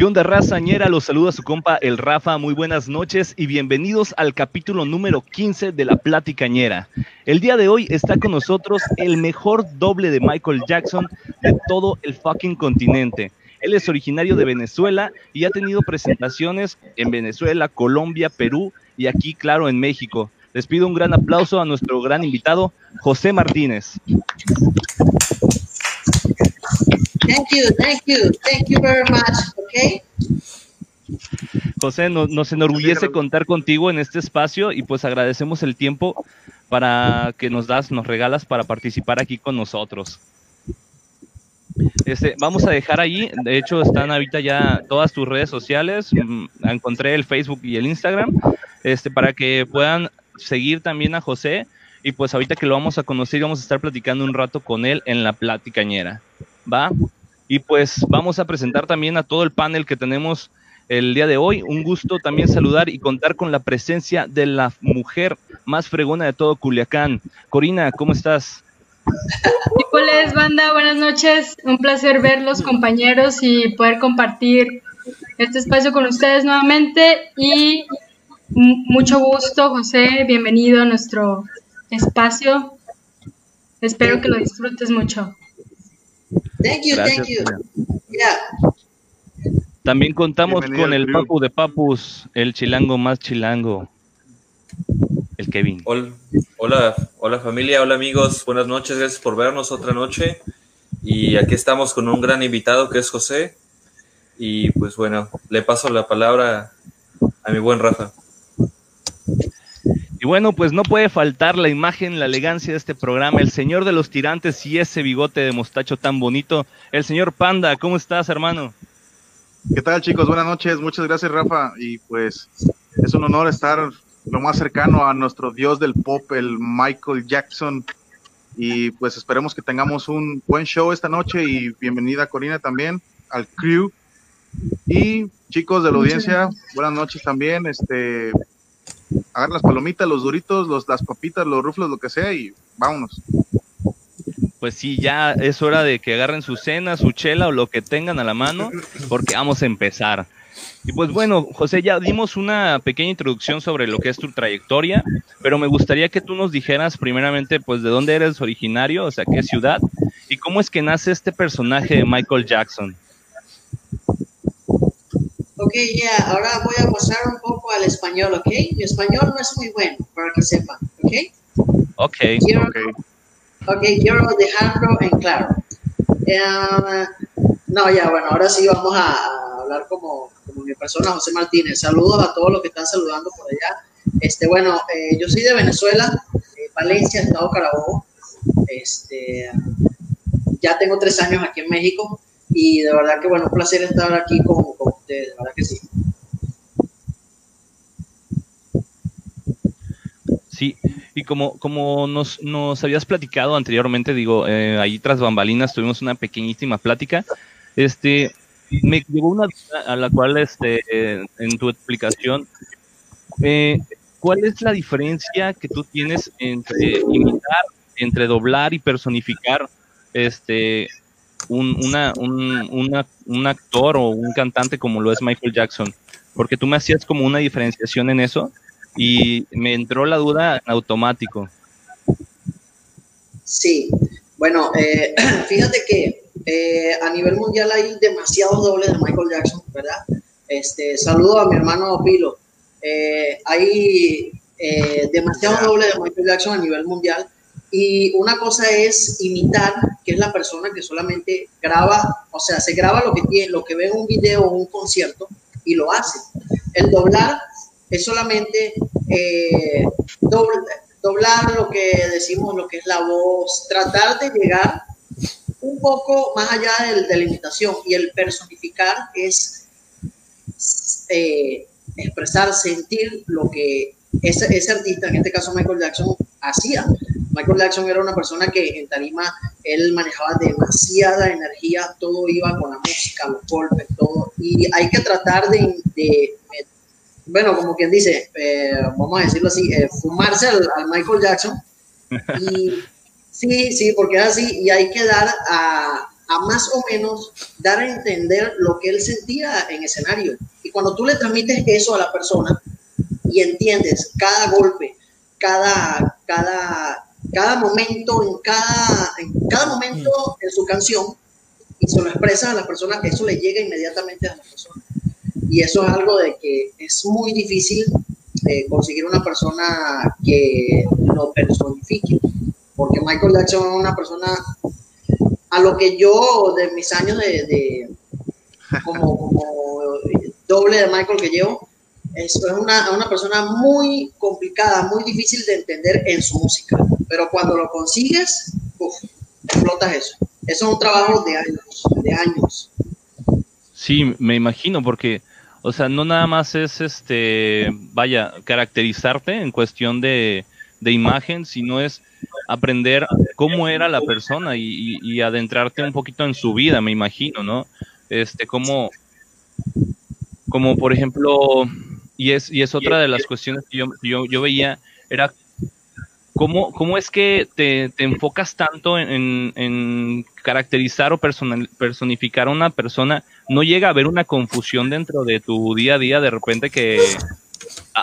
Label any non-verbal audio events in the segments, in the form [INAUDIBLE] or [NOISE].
¿Qué onda, razañera? Los saluda su compa el Rafa. Muy buenas noches y bienvenidos al capítulo número 15 de La Platicañera. El día de hoy está con nosotros el mejor doble de Michael Jackson de todo el fucking continente. Él es originario de Venezuela y ha tenido presentaciones en Venezuela, Colombia, Perú y aquí, claro, en México. Les pido un gran aplauso a nuestro gran invitado, José Martínez. Thank you, thank you, thank you very much, okay? José, nos enorgullece contar contigo en este espacio y pues agradecemos el tiempo para que nos das, nos regalas para participar aquí con nosotros. Este, vamos a dejar ahí, de hecho están ahorita ya todas tus redes sociales, mm, encontré el Facebook y el Instagram, este, para que puedan seguir también a José y pues ahorita que lo vamos a conocer vamos a estar platicando un rato con él en la platicañera, ¿va? Y pues vamos a presentar también a todo el panel que tenemos el día de hoy. Un gusto también saludar y contar con la presencia de la mujer más fregona de todo Culiacán. Corina, ¿cómo estás? Hola, banda, buenas noches. Un placer verlos, compañeros, y poder compartir este espacio con ustedes nuevamente. Y mucho gusto, José. Bienvenido a nuestro espacio. Espero que lo disfrutes mucho. Thank you, thank you. También contamos con el papu de papus, el chilango más chilango, el Kevin. Hola, hola, hola familia, hola amigos, buenas noches, gracias por vernos otra noche. Y aquí estamos con un gran invitado que es José. Y pues bueno, le paso la palabra a mi buen Rafa. Y bueno, pues no puede faltar la imagen, la elegancia de este programa, el señor de los tirantes y ese bigote de mostacho tan bonito, el señor Panda. ¿Cómo estás, hermano? ¿Qué tal, chicos? Buenas noches. Muchas gracias, Rafa. Y pues es un honor estar lo más cercano a nuestro dios del pop, el Michael Jackson. Y pues esperemos que tengamos un buen show esta noche y bienvenida Corina también al crew. Y chicos de la audiencia, buenas noches también. Este, agarren las palomitas, los duritos, los, las papitas, los ruflos, lo que sea y vámonos. Pues sí, ya es hora de que agarren su cena, su chela o lo que tengan a la mano, porque vamos a empezar. Y pues bueno, José, ya dimos una pequeña introducción sobre lo que es tu trayectoria, pero me gustaría que tú nos dijeras primeramente, pues, de dónde eres originario, o sea, qué ciudad, y cómo es que nace este personaje de Michael Jackson. Ok, ya, ahora voy a pasar un poco al español, ¿ok? Mi español no es muy bueno, para que sepan, ¿ok? Ok. Quiero, okay. ok, quiero dejarlo en claro. Eh, no, ya, bueno, ahora sí vamos a hablar como, como mi persona, José Martínez. Saludos a todos los que están saludando por allá. Este, bueno, eh, yo soy de Venezuela, Valencia, Estado Carabobo. Este, ya tengo tres años aquí en México y de verdad que bueno, un placer estar aquí con, ustedes, de verdad que sí. Sí, y como, como nos, nos habías platicado anteriormente, digo, eh, ahí tras bambalinas tuvimos una pequeñísima plática, este, me llegó una duda a la cual, este, en tu explicación, eh, ¿cuál es la diferencia que tú tienes entre imitar, entre doblar y personificar, este, un, una, un, un actor o un cantante como lo es Michael Jackson, porque tú me hacías como una diferenciación en eso y me entró la duda en automático. Sí, bueno, eh, [CLEARS THROAT] fíjate que eh, a nivel mundial hay demasiados dobles de Michael Jackson, ¿verdad? Este, saludo a mi hermano Pilo. Eh, hay demasiados dobles de Michael Jackson a nivel mundial y una cosa es imitar, que es la persona que solamente graba, o sea, se graba lo que tiene, lo que ve en un video o un concierto y lo hace. El doblar es solamente eh, doblar lo que decimos, lo que es la voz, tratar de llegar un poco más allá de, de la imitación y el personificar es eh, expresar, sentir lo que ese, ese artista, en este caso Michael Jackson, hacía. Michael Jackson era una persona que en tarima él manejaba demasiada energía, todo iba con la música, los golpes, todo. Y hay que tratar de, bueno, como quien dice, eh, vamos a decirlo así, eh, fumarse al, Michael Jackson. [LAUGHS] Y sí, sí, porque es así, y hay que dar a, a más o menos dar a entender lo que él sentía en escenario. Y cuando tú le transmites eso a la persona y entiendes cada golpe, cada, cada, cada momento, en cada, en cada momento en su canción, y se lo expresa a la persona, eso le llega inmediatamente a la persona. Y eso es algo de que es muy difícil eh, conseguir una persona que lo personifique. Porque Michael Jackson es una persona a lo que yo, de mis años de, como, doble de Michael que llevo, es, una, una, persona muy complicada, muy difícil de entender en su música. Pero cuando lo consigues, explotas eso. Eso es un trabajo de años, de años. Sí, me imagino, porque, o sea, no nada más es, este, vaya, caracterizarte en cuestión de, de imagen, sino es aprender cómo era la persona y, adentrarte un poquito en su vida, me imagino, ¿no? Este, como, como por ejemplo, y es, y es otra de las cuestiones que yo, yo, veía, era cómo, cómo es que te, enfocas tanto en, caracterizar o personificar a una persona, no llega a haber una confusión dentro de tu día a día de repente que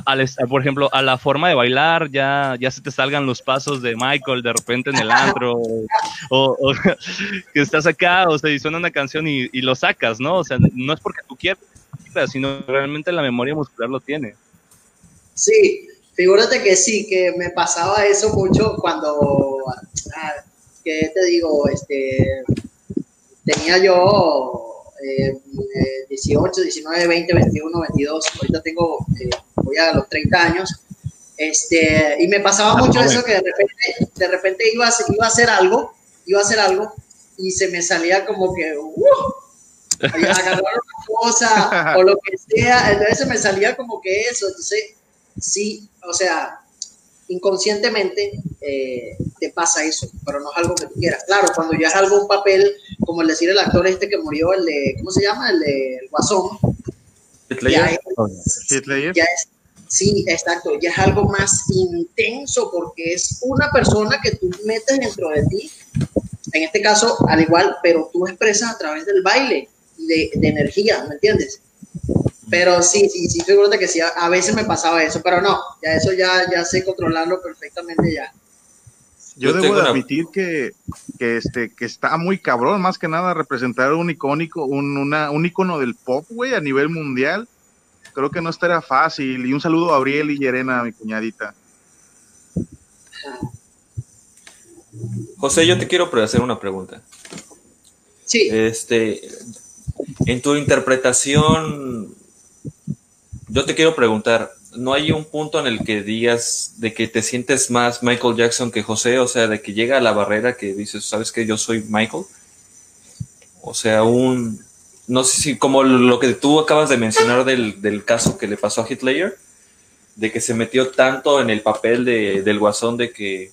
al, por ejemplo, a la forma de bailar, ya, ya se te salgan los pasos de Michael de repente en el antro, [LAUGHS] o, [LAUGHS] que estás acá, o sea, y suena una canción y, lo sacas, ¿no? O sea, no es porque tú sino realmente la memoria muscular lo tiene. Sí, figúrate que sí, que me pasaba eso mucho cuando, ah, que te digo, este, tenía yo 18, 19, 20, 21, 22, ahorita tengo, eh, voy a los 30 años, este, y me pasaba ah, mucho eso que de repente, de repente iba, a, iba a hacer algo, iba a hacer algo, y se me salía como que, uh, agarrar una cosa, o lo que sea, entonces me salía como que eso, entonces, sí, o sea, inconscientemente eh, te pasa eso, pero no es algo que tú quieras. Claro, cuando ya es algo, un papel, como el decir el actor este que murió, el de, ¿cómo se llama? El de Guasón. Hitler. sí, exacto, ya es algo más intenso porque es una persona que tú metes dentro de ti, en este caso al igual, pero tú expresas a través del baile, de, de energía, ¿me entiendes? Pero sí, sí, sí, seguro que sí, a, veces me pasaba eso, pero no, ya eso ya, ya sé controlarlo perfectamente ya. Yo, debo de admitir que, que, este, que está muy cabrón, más que nada, representar un icónico, un, una, un icono del pop, güey, a nivel mundial. Creo que no estaría fácil. Y un saludo a Abriel y Yerena, mi cuñadita. José, yo te quiero hacer una pregunta. Sí. Este, en tu interpretación yo te quiero preguntar, ¿no hay un punto en el que digas de que te sientes más Michael Jackson que José? O sea, de que llega a la barrera que dices, ¿sabes que yo soy Michael? O sea, un... No sé si como lo que tú acabas de mencionar del, caso que le pasó a Hitler, de que se metió tanto en el papel de, del guasón de que,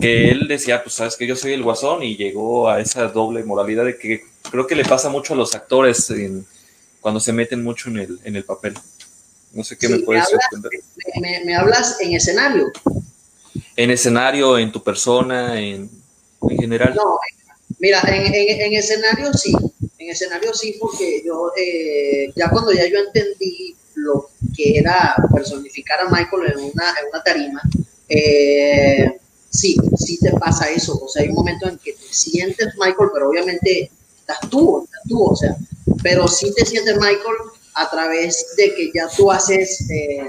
que él decía, pues sabes que yo soy el guasón y llegó a esa doble moralidad de que creo que le pasa mucho a los actores en, cuando se meten mucho en el, en el papel. No sé qué me puedes me, me, hablas en escenario. En escenario, en tu persona, en, en general. No, mira, en, en, escenario sí, en escenario sí, porque yo, eh, ya cuando ya yo entendí lo que era personificar a Michael en una, en una tarima, eh, sí, sí te pasa eso. O sea, hay un momento en que te sientes Michael, pero obviamente estás tú, estás tú, o sea, pero sí te sientes Michael a través de que ya tú haces... Eh,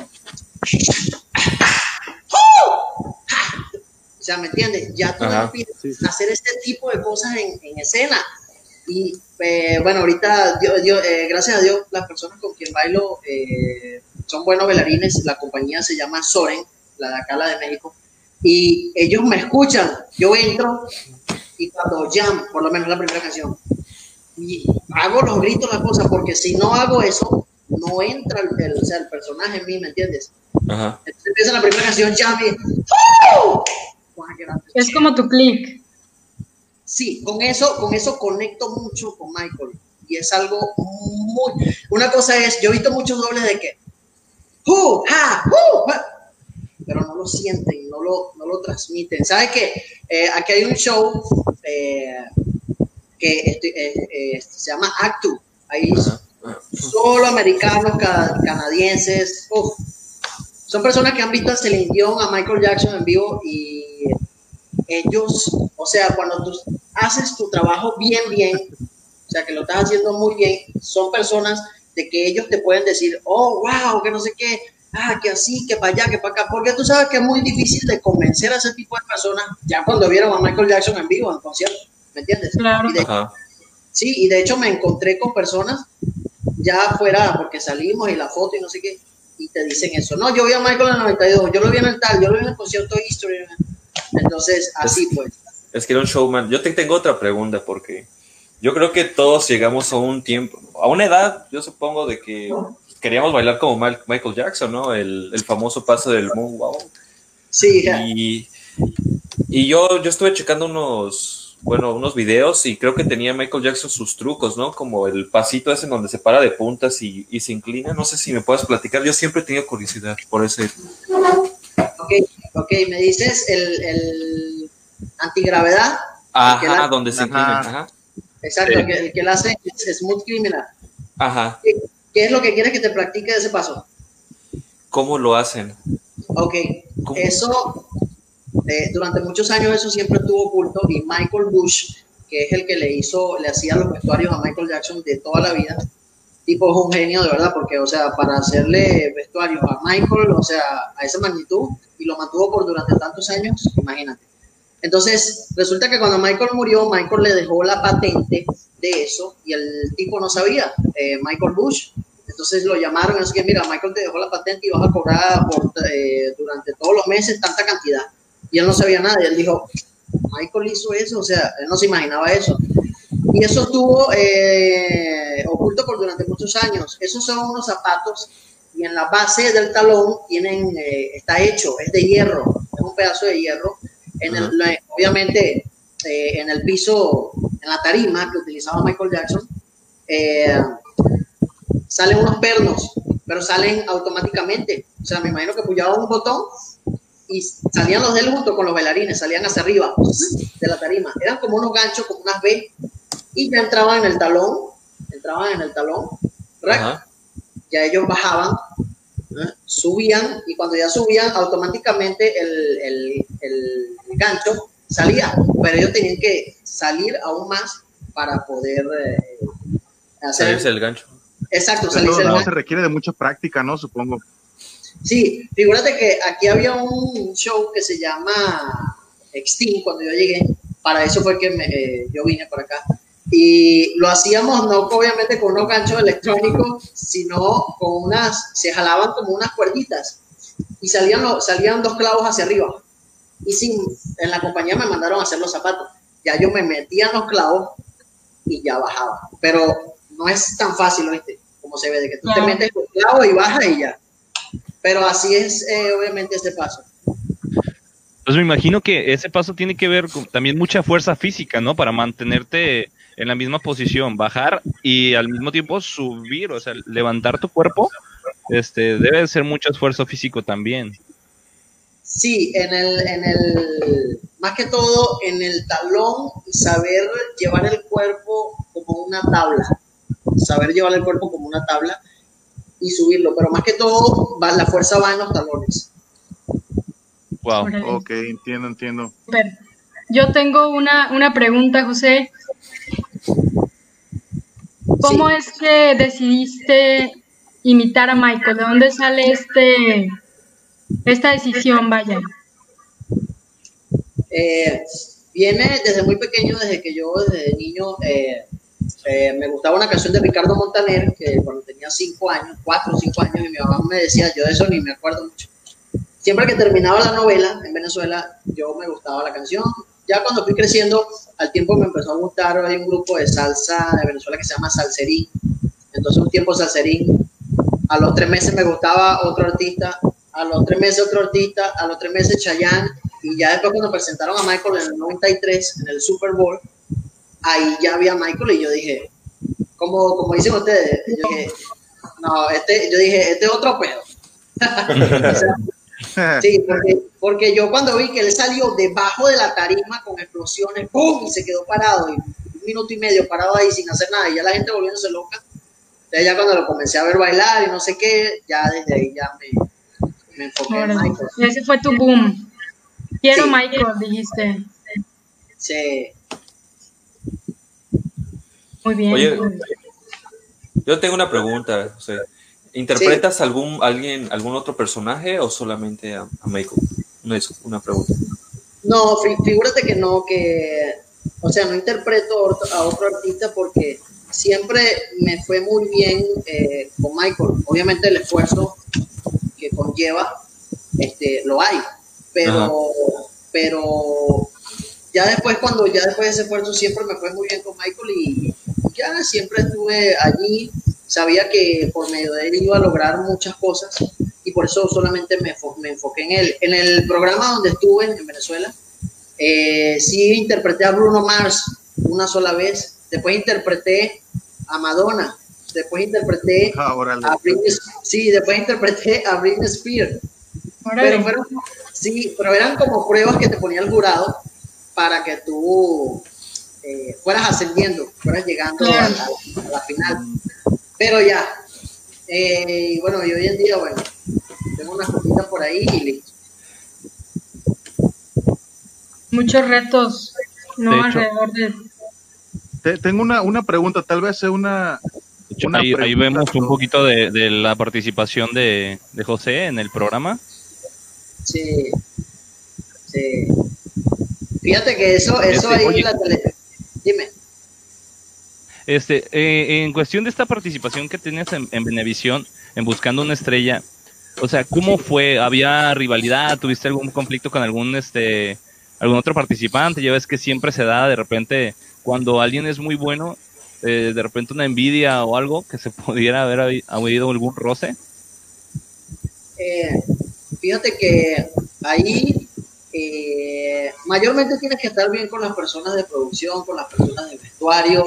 o sea, ¿me entiendes? Ya tú empiezas a hacer este tipo de cosas en, en escena. Y eh, bueno, ahorita, eh, gracias a Dios, las personas con quien bailo son buenos bailarines. La compañía se llama Soren, la de acá, la de México. Y ellos me escuchan. Yo entro y cuando jam, por lo menos la primera canción, y hago los gritos, las cosas, porque si no hago eso, no entra el, o sea, el personaje en mí, ¿me entiendes? Ajá. Entonces empieza la primera canción, ya Es como tu click. Sí, con eso, con eso conecto mucho con Michael. Y es algo muy... Una cosa es, yo he visto muchos dobles de que... pero no lo sienten, no lo, no lo transmiten. ¿Sabes qué? Eh, aquí hay un show... Eh, que este, eh, eh, se llama Actu. Ahí solo americanos, canadienses. Son personas que han visto a Celine Dion, a Michael Jackson en vivo y ellos, o sea, cuando tú haces tu trabajo bien, bien, o sea, que lo estás haciendo muy bien, son personas de que ellos te pueden decir, oh, wow, que no sé qué, ah, que así, que para allá, que para acá, porque tú sabes que es muy difícil de convencer a ese tipo de personas ya cuando vieron a Michael Jackson en vivo, en concierto, ¿me entiendes? Claro. sí, y de hecho me encontré con personas ya afuera, porque salimos y la foto y no sé qué, y te dicen eso. No, yo vi a Michael en el 92, yo lo vi en el tal, yo lo vi en el concierto History. Entonces, así pues. Es que era un showman. Yo te tengo otra pregunta porque yo creo que todos llegamos a un tiempo, a una edad, yo supongo, de que queríamos bailar como Michael Jackson, ¿no? El, el famoso paso del moonwalk. Sí. Y, y yo, yo estuve checando unos, bueno, unos videos y creo que tenía Michael Jackson sus trucos, ¿no? Como el pasito ese en donde se para de puntas y, y se inclina. No sé si me puedes platicar. Yo siempre he tenido curiosidad por ese. Ok, ok, me dices el, el antigravedad. Ajá, donde se inclina. Ajá. Exacto, el, que, el que hace es Smooth Criminal. Ajá. ¿Qué, ¿Qué, es lo que quieres que te practique ese paso? ¿Cómo lo hacen? Ok, eso eh, durante muchos años eso siempre estuvo oculto y Michael Bush, que es el que le hizo, le hacía los vestuarios a Michael Jackson de toda la vida, tipo es un genio de verdad, porque, o sea, para hacerle vestuarios a Michael, o sea, a esa magnitud, y lo mantuvo por durante tantos años, imagínate. Entonces, resulta que cuando Michael murió, Michael le dejó la patente de eso y el tipo no sabía, eh, Michael Bush. Entonces lo llamaron, así que mira, Michael te dejó la patente y vas a cobrar por, eh, durante todos los meses tanta cantidad y él no sabía nada. Y él dijo, Michael hizo eso, o sea, él no se imaginaba eso. Y eso estuvo eh, oculto por durante muchos años. Esos son unos zapatos y en la base del talón tienen, eh, está hecho, es de hierro, es un pedazo de hierro. En el, obviamente, eh, en el piso, en la tarima que utilizaba Michael Jackson, salen unos pernos, pero salen automáticamente. O sea, me imagino que puyaba un botón y salían los de él junto con los bailarines, salían hacia arriba de la tarima. Eran como unos ganchos, como unas B, y ya entraban en el talón, entraban en el talón, ya ellos bajaban, subían, y cuando ya subían, automáticamente el, el, el, gancho salía, pero ellos tenían que salir aún más para poder eh, hacer... Salirse el gancho. Exacto, salirse el gancho. se requiere de mucha práctica, ¿no? Supongo. Sí, figúrate que aquí había un show que se llama Extinct cuando yo llegué. Para eso fue que eh, yo vine por acá. Y lo hacíamos no obviamente con unos ganchos electrónicos, sino con unas, se jalaban como unas cuerditas y salían, salían dos clavos hacia arriba. Y sin, en la compañía me mandaron a hacer los zapatos. Ya yo me metía en los clavos y ya bajaba. Pero no es tan fácil, ¿viste? Como se ve, de que tú te metes los clavos y bajas y ya. Pero así es, eh, obviamente, este paso. Pues me imagino que ese paso tiene que ver con también mucha fuerza física, ¿no? Para mantenerte en la misma posición, bajar y al mismo tiempo subir, o sea, levantar tu cuerpo, este, debe ser mucho esfuerzo físico también. Sí, en el, en el, más que todo en el talón y saber llevar el cuerpo como una tabla, saber llevar el cuerpo como una tabla y subirlo, pero más que todo va, la fuerza va en los talones. Wow, ok, entiendo, entiendo. Yo tengo una, una pregunta, José. ¿Cómo es que decidiste imitar a Michael? ¿De dónde sale este esta decisión, vaya? Eh, viene desde muy pequeño, desde que yo, desde niño, eh, eh, me gustaba una canción de Ricardo Montaner, que cuando tenía cinco años, cuatro o cinco años, y mi mamá me decía, yo de eso ni me acuerdo mucho. Siempre que terminaba la novela en Venezuela, yo me gustaba la canción. Ya cuando fui creciendo, al tiempo me empezó a gustar, hay un grupo de salsa de Venezuela que se llama Salserín. Entonces un tiempo Salserín, a los tres meses me gustaba otro artista, a los tres meses otro artista, a los tres meses Chayanne, y ya después cuando presentaron a Michael en el 93, en el Super Bowl, ahí ya había Michael y yo dije, como, como dicen ustedes, yo dije, no, este, yo dije, este es otro pedo. [LAUGHS] sí, porque, porque, yo cuando vi que él salió debajo de la tarima con explosiones, ¡pum! y se quedó parado y un minuto y medio parado ahí sin hacer nada y ya la gente volviéndose loca. Entonces ya cuando lo comencé a ver bailar y no sé qué, ya desde ahí ya me, me enfoqué en Órale. Michael. Ese fue tu boom. Quiero Sí. Michael, dijiste. Sí. Muy bien. Oye, yo tengo una pregunta, José. ¿Interpretas algún alguien, algún otro personaje o solamente a, a Michael? Una, dis- una pregunta. No, figúrate que no, que, o sea, no interpreto a otro, a otro artista porque siempre me fue muy bien eh, con Michael. Obviamente el esfuerzo que conlleva, este, lo hay, pero, pero ya después cuando ya después de ese esfuerzo siempre me fue muy bien con Michael y ya siempre estuve allí, sabía que por medio de él iba a lograr muchas cosas y por eso solamente me, me enfoqué en él. En el programa donde estuve en Venezuela, eh, sí interpreté a Bruno Mars una sola vez, después interpreté a Madonna, después interpreté Ah, a Britney, sí, después interpreté a Britney Spears. Pero fueron, sí, pero eran como pruebas que te ponía el jurado para que tú eh, fueras ascendiendo, fueras llegando a, la- a la final. Pero ya, eh, y bueno, y hoy en día, bueno, tengo unas cositas por ahí y listo. Muchos retos, ¿no? De hecho. Alrededor de... Te- tengo una, una pregunta, tal vez sea una... De hecho, Una ahí, vemos un poquito de, de la participación de, de José en el programa. Sí, sí. Fíjate que eso, eso Este, ahí oye. en la tele. Dime. Este, eh, en cuestión de esta participación que tienes en, en Venevisión, en Buscando una Estrella, o sea, ¿cómo fue? ¿Había rivalidad? ¿Tuviste algún conflicto con algún, este, algún otro participante? Ya ves que siempre se da de repente, cuando alguien es muy bueno, eh, de repente una envidia o algo, que se [LAUGHS] pudiera haber habi- habido algún roce. Eh, fíjate que ahí eh, mayormente tienes que estar bien con las personas de producción, con las personas de vestuario,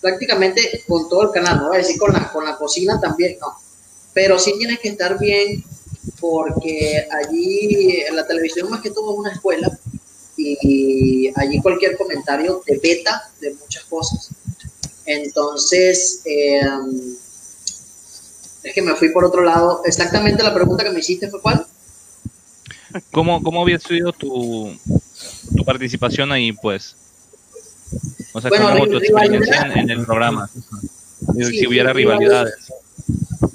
prácticamente con todo el canal, no voy a decir con la, con la cocina también, no. Pero sí tienes que estar bien porque allí en la televisión más que todo es una escuela y allí cualquier comentario te beta de muchas cosas. Entonces, eh, es que me fui por otro lado. Exactamente la pregunta que me hiciste fue cuál. ¿Cómo, cómo había sido tu, tu participación ahí, pues? O sea, Bueno, ¿cómo tu experiencia rivalidad. en, en el programa? Si- Sí, si hubiera sí, rivalidades.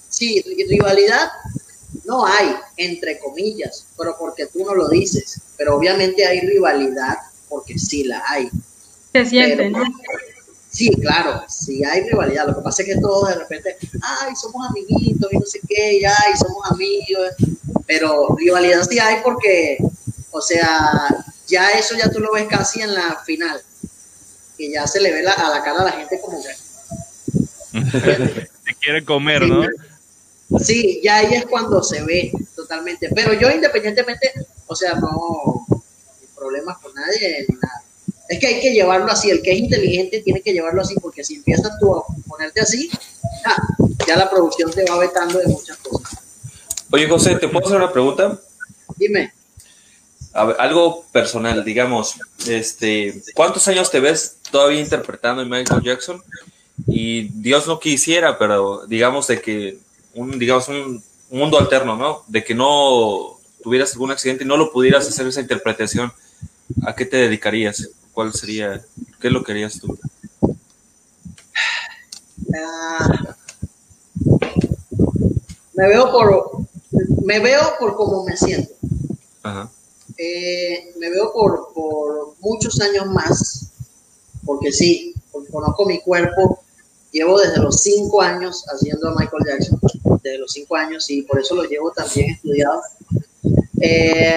Sí, ri- rivalidad no hay, entre comillas, pero porque tú no lo dices. Pero obviamente hay rivalidad porque sí la hay. Se siente, Pero- ¿no? Sí, claro, sí hay rivalidad. Lo que pasa es que todos de repente, ay, somos amiguitos y no sé qué, y ay, somos amigos. Pero rivalidad sí hay porque, o sea, ya eso ya tú lo ves casi en la final. Que ya se le ve la- a la cara a la gente como que. Te quiere comer, ¿no? Sí, ya ahí es cuando se ve totalmente. Pero yo independientemente, o sea, no problemas con nadie ni nada. Es que hay que llevarlo así. El que es inteligente tiene que llevarlo así porque si empiezas tú a ponerte así, ah, ya la producción te va vetando de muchas cosas. Oye, José, ¿te puedo hacer una pregunta? Dime, A ver, algo personal, digamos, este, ¿cuántos años te ves todavía interpretando a Michael Jackson? Y Dios no quisiera, pero digamos de que un, digamos, un mundo alterno, ¿no? De que no tuvieras algún accidente y no lo pudieras hacer esa interpretación, ¿a qué te dedicarías? ¿Cuál sería? ¿Qué lo que harías tú? ah, me veo por me veo por cómo me siento. Ajá. Eh, me veo por, por muchos años más, porque sí, porque conozco mi cuerpo. Llevo desde los cinco años haciendo a Michael Jackson, desde los cinco años, y por eso lo llevo también estudiado. Eh,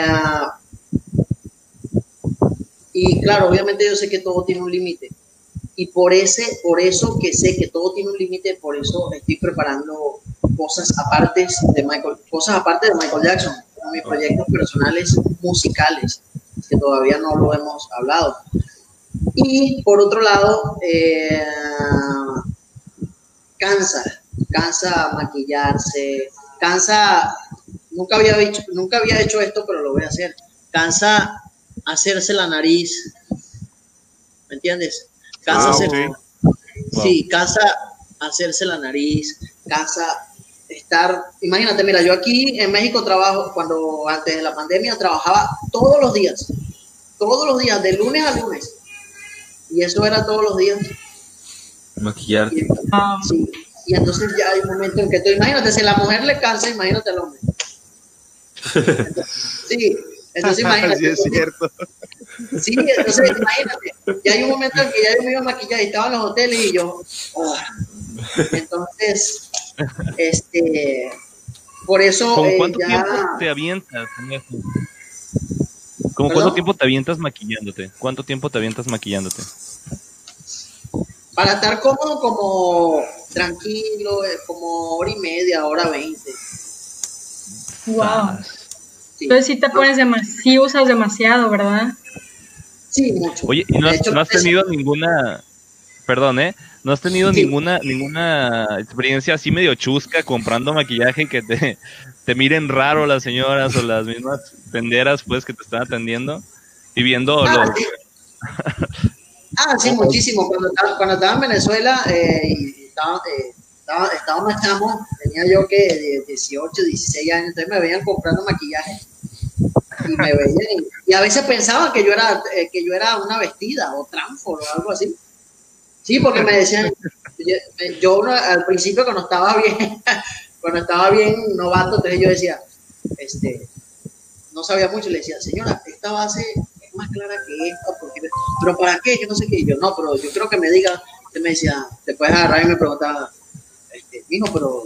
y claro, obviamente yo sé que todo tiene un límite. Y por, ese, por eso que sé que todo tiene un límite, por eso estoy preparando cosas aparte de Michael, cosas aparte de Michael Jackson, mis proyectos personales musicales, que todavía no lo hemos hablado. Y por otro lado, eh, cansa, cansa maquillarse, cansa, nunca había, hecho, nunca había hecho esto, pero lo voy a hacer, cansa hacerse la nariz, ¿me entiendes? casa Ah, hacer- ok. Sí, casa hacerse la nariz, casa estar, imagínate, mira, yo aquí en México trabajo, cuando antes de la pandemia trabajaba todos los días, todos los días, de lunes a lunes. Y eso era todos los días. Maquillarte. Y, Ah, sí, y entonces ya hay un momento en que tú, imagínate, si la mujer le cansa, imagínate al hombre. [LAUGHS] Sí, entonces imagínate. [LAUGHS] Sí, es cierto. Sí, entonces imagínate, ya hay un momento en que ya yo me iba a maquillar y estaba en los hoteles y yo, ah. entonces, este, por eso ¿Con eh, cuánto ya, tiempo te avientas en eso? ¿Cómo ¿Perdón? cuánto tiempo te avientas maquillándote? ¿Cuánto tiempo te avientas maquillándote? para estar cómodo como tranquilo, eh, como hora y media, hora veinte. wow. Sí. Entonces sí te pones demasiado, sí usas demasiado, ¿verdad? Sí, mucho. Oye, ¿y no has, hecho, no has eso- tenido ninguna, perdón, ¿eh? ¿No has tenido Sí. ninguna ninguna experiencia así medio chusca comprando maquillaje que te, te miren raro las señoras o las mismas tenderas pues que te están atendiendo y viendo Ah, los... sí. [LAUGHS] Ah, sí, muchísimo. Cuando estaba, cuando estaba en Venezuela eh, y estaba, eh, estaba, estaba más chamo, tenía yo que de 18, 16 años, entonces me veían comprando maquillaje y me veían y, a veces pensaban que yo era eh, que yo era una vestida o transfor o algo así. Sí, porque me decían, yo, yo al principio cuando estaba bien, [LAUGHS] cuando estaba bien novato, entonces yo decía, este, no sabía mucho, le decía, señora, esta base es más clara que esta, porque, pero ¿para qué? Que no sé qué. Yo, no, pero yo creo que me diga, usted me decía, puedes agarrar y me preguntaba, este, mijo, pero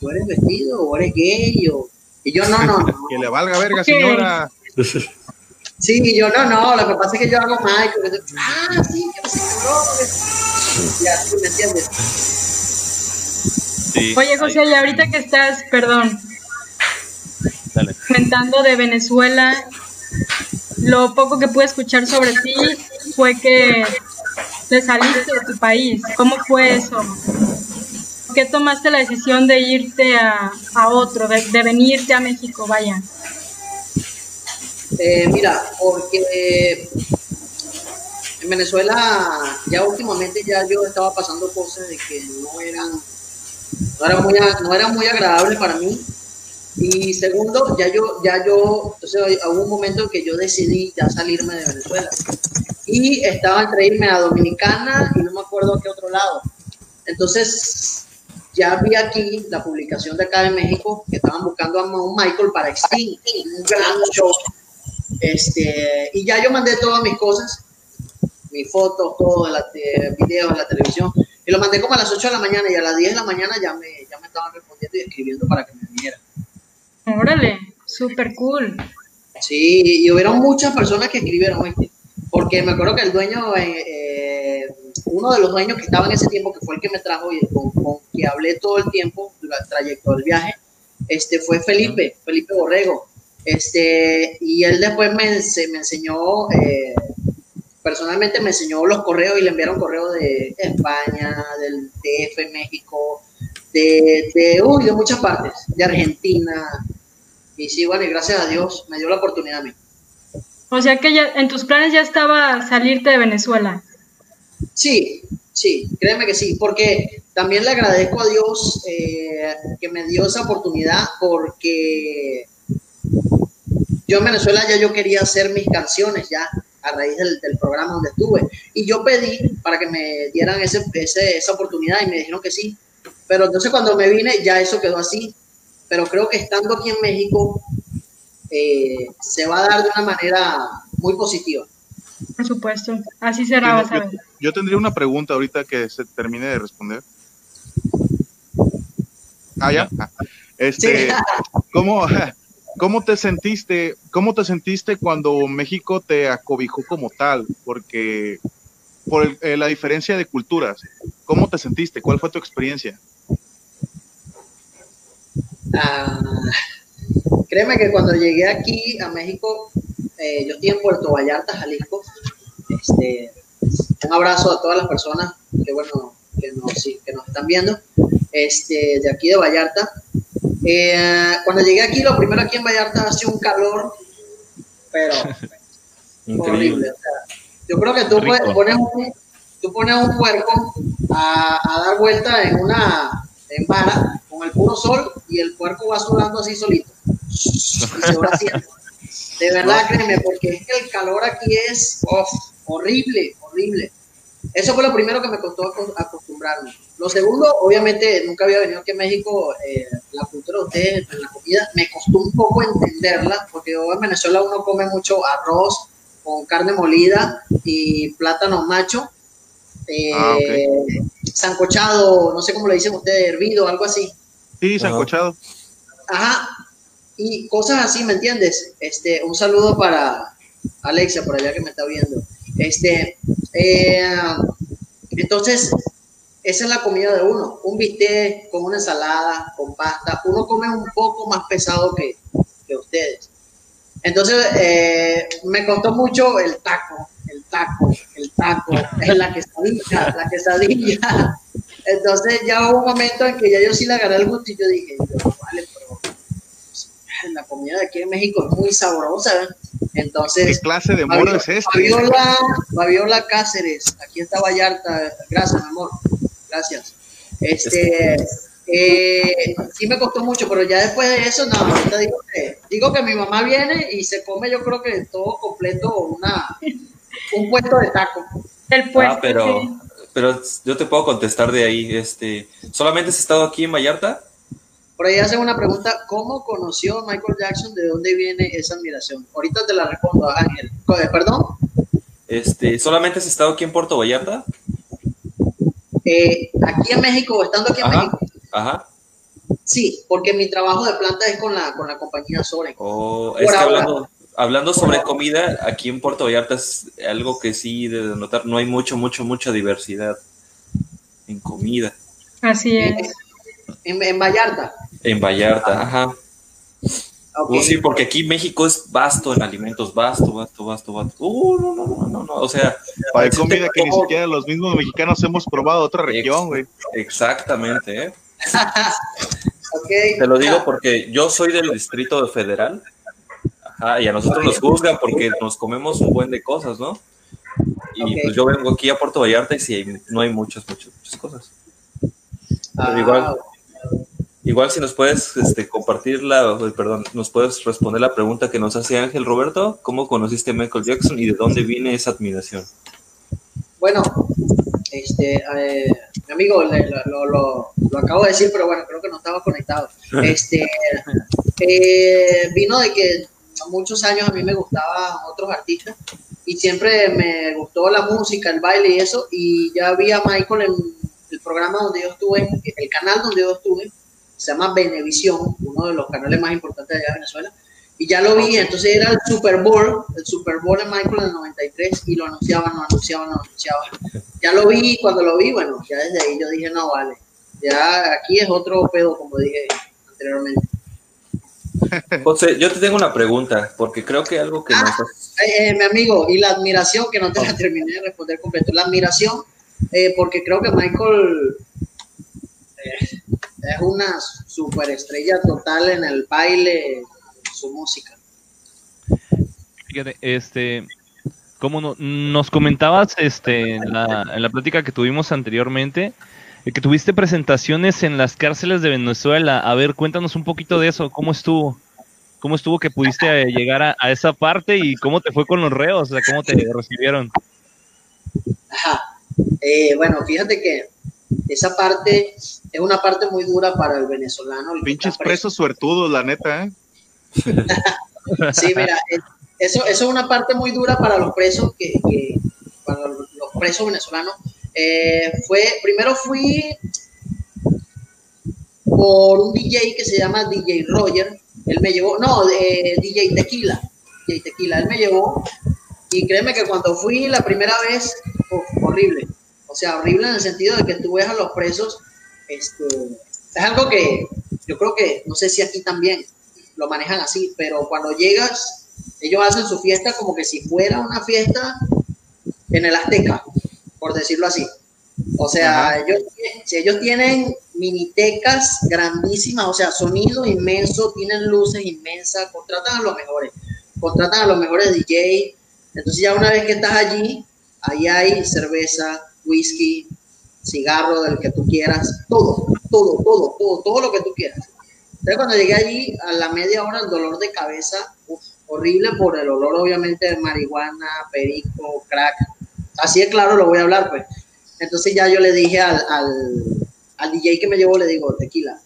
¿tú eres vestido o eres gay? O, y yo, no, no, no. [LAUGHS] Que le valga verga, señora. Sí, y yo, no, no, lo que pasa es que yo hago Michael. Ah, sí, que no Ya, ¿me entiendes? Sí, Oye, José, y ahorita que estás, perdón, dale. comentando de Venezuela, lo poco que pude escuchar sobre ti fue que te saliste de tu país. ¿Cómo fue eso? ¿Por qué tomaste la decisión de irte a, a otro, de, de venirte a México? Vaya. Eh, mira, porque en Venezuela ya últimamente ya yo estaba pasando cosas de que no eran no eran muy, no eran muy agradables para mí. Y segundo, ya yo, ya yo, entonces hubo un momento en que yo decidí ya salirme de Venezuela. Y estaba entre irme a Dominicana y no me acuerdo a qué otro lado. Entonces, ya vi aquí la publicación de acá de México que estaban buscando a un Michael para Extinct, un gran show. Este, y ya yo mandé todas mis cosas, mis fotos, todo, de la, de videos de la televisión, y lo mandé como a las 8 de la mañana y a las 10 de la mañana ya me, ya me estaban respondiendo y escribiendo para que me viniera. Órale, súper cool. Sí, y hubieron muchas personas que escribieron, ¿oíste? Porque me acuerdo que el dueño, eh, eh, uno de los dueños que estaba en ese tiempo, que fue el que me trajo y con, con que hablé todo el tiempo, el trayecto del viaje, este, fue Felipe, Felipe Borrego. Este, y él después me, se- me enseñó, eh, personalmente me enseñó los correos y le enviaron correos de España, del DF, México, de, de, uy, de muchas partes, de Argentina. Y sí, bueno, y gracias a Dios me dio la oportunidad a mí. O sea que ya en tus planes ya estaba salirte de Venezuela. Sí, sí, créeme que sí, porque también le agradezco a Dios eh, que me dio esa oportunidad porque yo en Venezuela ya yo quería hacer mis canciones ya a raíz del, del programa donde estuve. Y yo pedí para que me dieran ese, ese- esa oportunidad y me dijeron que sí, pero entonces cuando me vine ya eso quedó así, pero creo que estando aquí en México eh, se va a dar de una manera muy positiva. Por supuesto. Así será, vas a yo, ver. yo tendría una pregunta ahorita que se termine de responder. Ah, ya. Este, Sí. [LAUGHS] ¿cómo, [LAUGHS] ¿Cómo te sentiste? ¿Cómo te sentiste cuando México te acobijó como tal? Porque por el- eh, la diferencia de culturas, ¿cómo te sentiste? ¿Cuál fue tu experiencia? Ah, créeme que cuando llegué aquí a México, eh, yo estoy en Puerto Vallarta, Jalisco. Este, un abrazo a todas las personas que, bueno, que nos, sí, que nos están viendo este, de aquí de Vallarta. Eh, cuando llegué aquí, lo primero aquí en Vallarta hace un calor, pero [LAUGHS] horrible. Increíble. o sea, yo creo que tú Rico. pones un, tú pones un puerco a, a dar vuelta en una en vara con el puro sol y el puerco va sudando así solito. Y se va haciendo. De verdad, créeme, porque es que el calor aquí es uf, horrible, horrible. Eso fue lo primero que me costó acos- acostumbrarme. Lo segundo, obviamente, nunca había venido aquí a México. eh, la cultura de ustedes, en la comida, me costó un poco entenderla, porque en Venezuela uno come mucho arroz con carne molida y plátano macho. Eh, Ah, Sancochado, no sé cómo le dicen ustedes, hervido, algo así. Sí, sancochado. Ajá. Y cosas así, ¿me entiendes? Este, un saludo para Alexia, por allá que me está viendo. Este, eh, entonces, esa es la comida de uno. Un bistec con una ensalada, con pasta. Uno come un poco más pesado que, que ustedes. Entonces, eh, me costó mucho el taco, el taco, el taco, [LAUGHS] la quesadilla, la quesadilla. Entonces, ya hubo un momento en que ya yo sí le agarré el gusto y yo dije, yo, vale, pero la comida de aquí en México es muy sabrosa. ¿eh? ¿Qué Entonces, clase de moro es este? Fabiola, Fabiola Cáceres, aquí está Vallarta. Gracias, mi amor. Gracias. Este, eh, sí me costó mucho, pero ya después de eso, no, ahorita digo que, digo que mi mamá viene y se come, yo creo que todo completo, una, un puesto de taco. El puesto. ah, pero, sí. pero yo te puedo contestar de ahí. Este, ¿Solamente has estado aquí en Vallarta? Por ahí hacen una pregunta, ¿cómo conoció Michael Jackson? ¿De dónde viene esa admiración? Ahorita te la respondo, Ángel. Eh, Perdón. Este, ¿Solamente has estado aquí en Puerto Vallarta? Eh, aquí en México, estando aquí en Ajá. México, Ajá. sí, porque mi trabajo de planta es con la, con la compañía Soren. O es Por que ahora. hablando, hablando sobre comida, aquí en Puerto Vallarta es algo que sí de notar, no hay mucho, mucho, mucha diversidad en comida. Así es. En, en Vallarta. En Vallarta, ajá. Ok. Uh, sí, porque aquí México es vasto en alimentos, vasto, vasto, vasto, vasto. Uh, no, no, no, no, no, o sea, Hay comida que ni siquiera los mismos mexicanos hemos probado de otra región, güey. exactamente, ¿eh? [LAUGHS] Te lo digo porque yo soy del Distrito Federal, ajá, y a nosotros nos juzgan porque nos comemos un buen de cosas, ¿no? Y pues yo vengo aquí a Puerto Vallarta y sí, no hay muchas, muchas, muchas cosas. Ah, igual. Igual si nos puedes este, compartir la, perdón, nos puedes responder la pregunta que nos hace Ángel Roberto, ¿cómo conociste a Michael Jackson y de dónde viene esa admiración? Bueno, este, eh, mi amigo, le- lo, lo- lo- acabo de decir, pero bueno, creo que no estaba conectado. [LAUGHS] Este, eh, vino de que muchos años a mí me gustaban otros artistas y siempre me gustó la música, el baile y eso, y ya vi a Michael en el programa donde yo estuve, el canal donde yo estuve, se llama Venevisión, uno de los canales más importantes de allá de Venezuela, y ya lo vi, entonces era el Super Bowl, el Super Bowl de Michael en el 93, y lo anunciaban, lo anunciaban, lo anunciaban. Ya lo vi, y cuando lo vi, bueno, ya desde ahí yo dije, no, vale, ya aquí es otro pedo, como dije anteriormente. José, yo te tengo una pregunta, porque creo que algo que nos... Eh, eh, mi amigo, y la admiración, que no te la terminé de responder completo, la admiración, eh, porque creo que Michael eh, es una superestrella total en el baile, en su música. Fíjate, este, como no- nos comentabas este, en, la, en la plática que tuvimos anteriormente, que tuviste presentaciones en las cárceles de Venezuela. A ver, cuéntanos un poquito de eso, ¿cómo estuvo? ¿Cómo estuvo que pudiste eh, llegar a, a esa parte y cómo te fue con los reos? O sea, ¿cómo te recibieron? Ajá. Eh, bueno, fíjate que esa parte es una parte muy dura para el venezolano. el Pinches presos suertudos, la neta, ¿eh? [LAUGHS] Sí, mira, eh, eso, eso es una parte muy dura para los presos, que, que- para los presos venezolanos. Eh, fue, primero fui por un DJ que se llama DJ Roger. Él me llevó, no, eh, DJ Tequila. DJ Tequila, él me llevó. Y créeme que cuando fui la primera vez, horrible. O sea, horrible en el sentido de que tú ves a los presos. Este, es algo que yo creo que, no sé si aquí también lo manejan así, pero cuando llegas, ellos hacen su fiesta como que si fuera una fiesta en el Azteca, por decirlo así. O sea, ellos, si ellos tienen minitecas grandísimas, o sea, sonido inmenso, tienen luces inmensas, contratan a los mejores, contratan a los mejores DJ. Entonces ya una vez que estás allí, ahí hay cerveza, whisky, cigarro del que tú quieras, todo, todo, todo, todo, todo lo que tú quieras. Entonces cuando llegué allí, a la media hora el dolor de cabeza, horrible por el olor obviamente de marihuana, perico, crack. Así es claro, lo voy a hablar pues. Entonces ya yo le dije al, al, DJ que me llevó, le digo, tequila,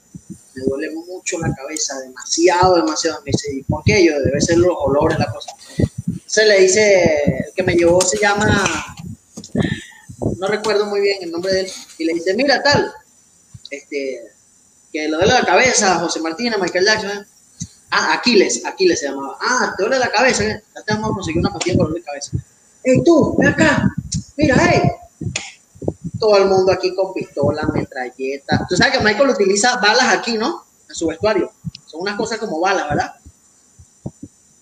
me duele mucho la cabeza, demasiado, demasiado. Me dice, ¿por qué? Yo, debe ser los olores, la cosa. Se le dice, el que me llevó se llama, no recuerdo muy bien el nombre de él, y le dice, mira tal, este, que le duele la cabeza, José Martínez, Michael Jackson. Ah, Aquiles, Aquiles se llamaba. Ah, te duele la cabeza, ya te vamos a conseguir una pastilla por dolor de cabeza. ¡Ey, tú, ven acá! Mira, hey, todo el mundo aquí con pistola, metralleta. Tú sabes que Michael utiliza balas aquí, ¿no? En su vestuario. Son unas cosas como balas, ¿verdad?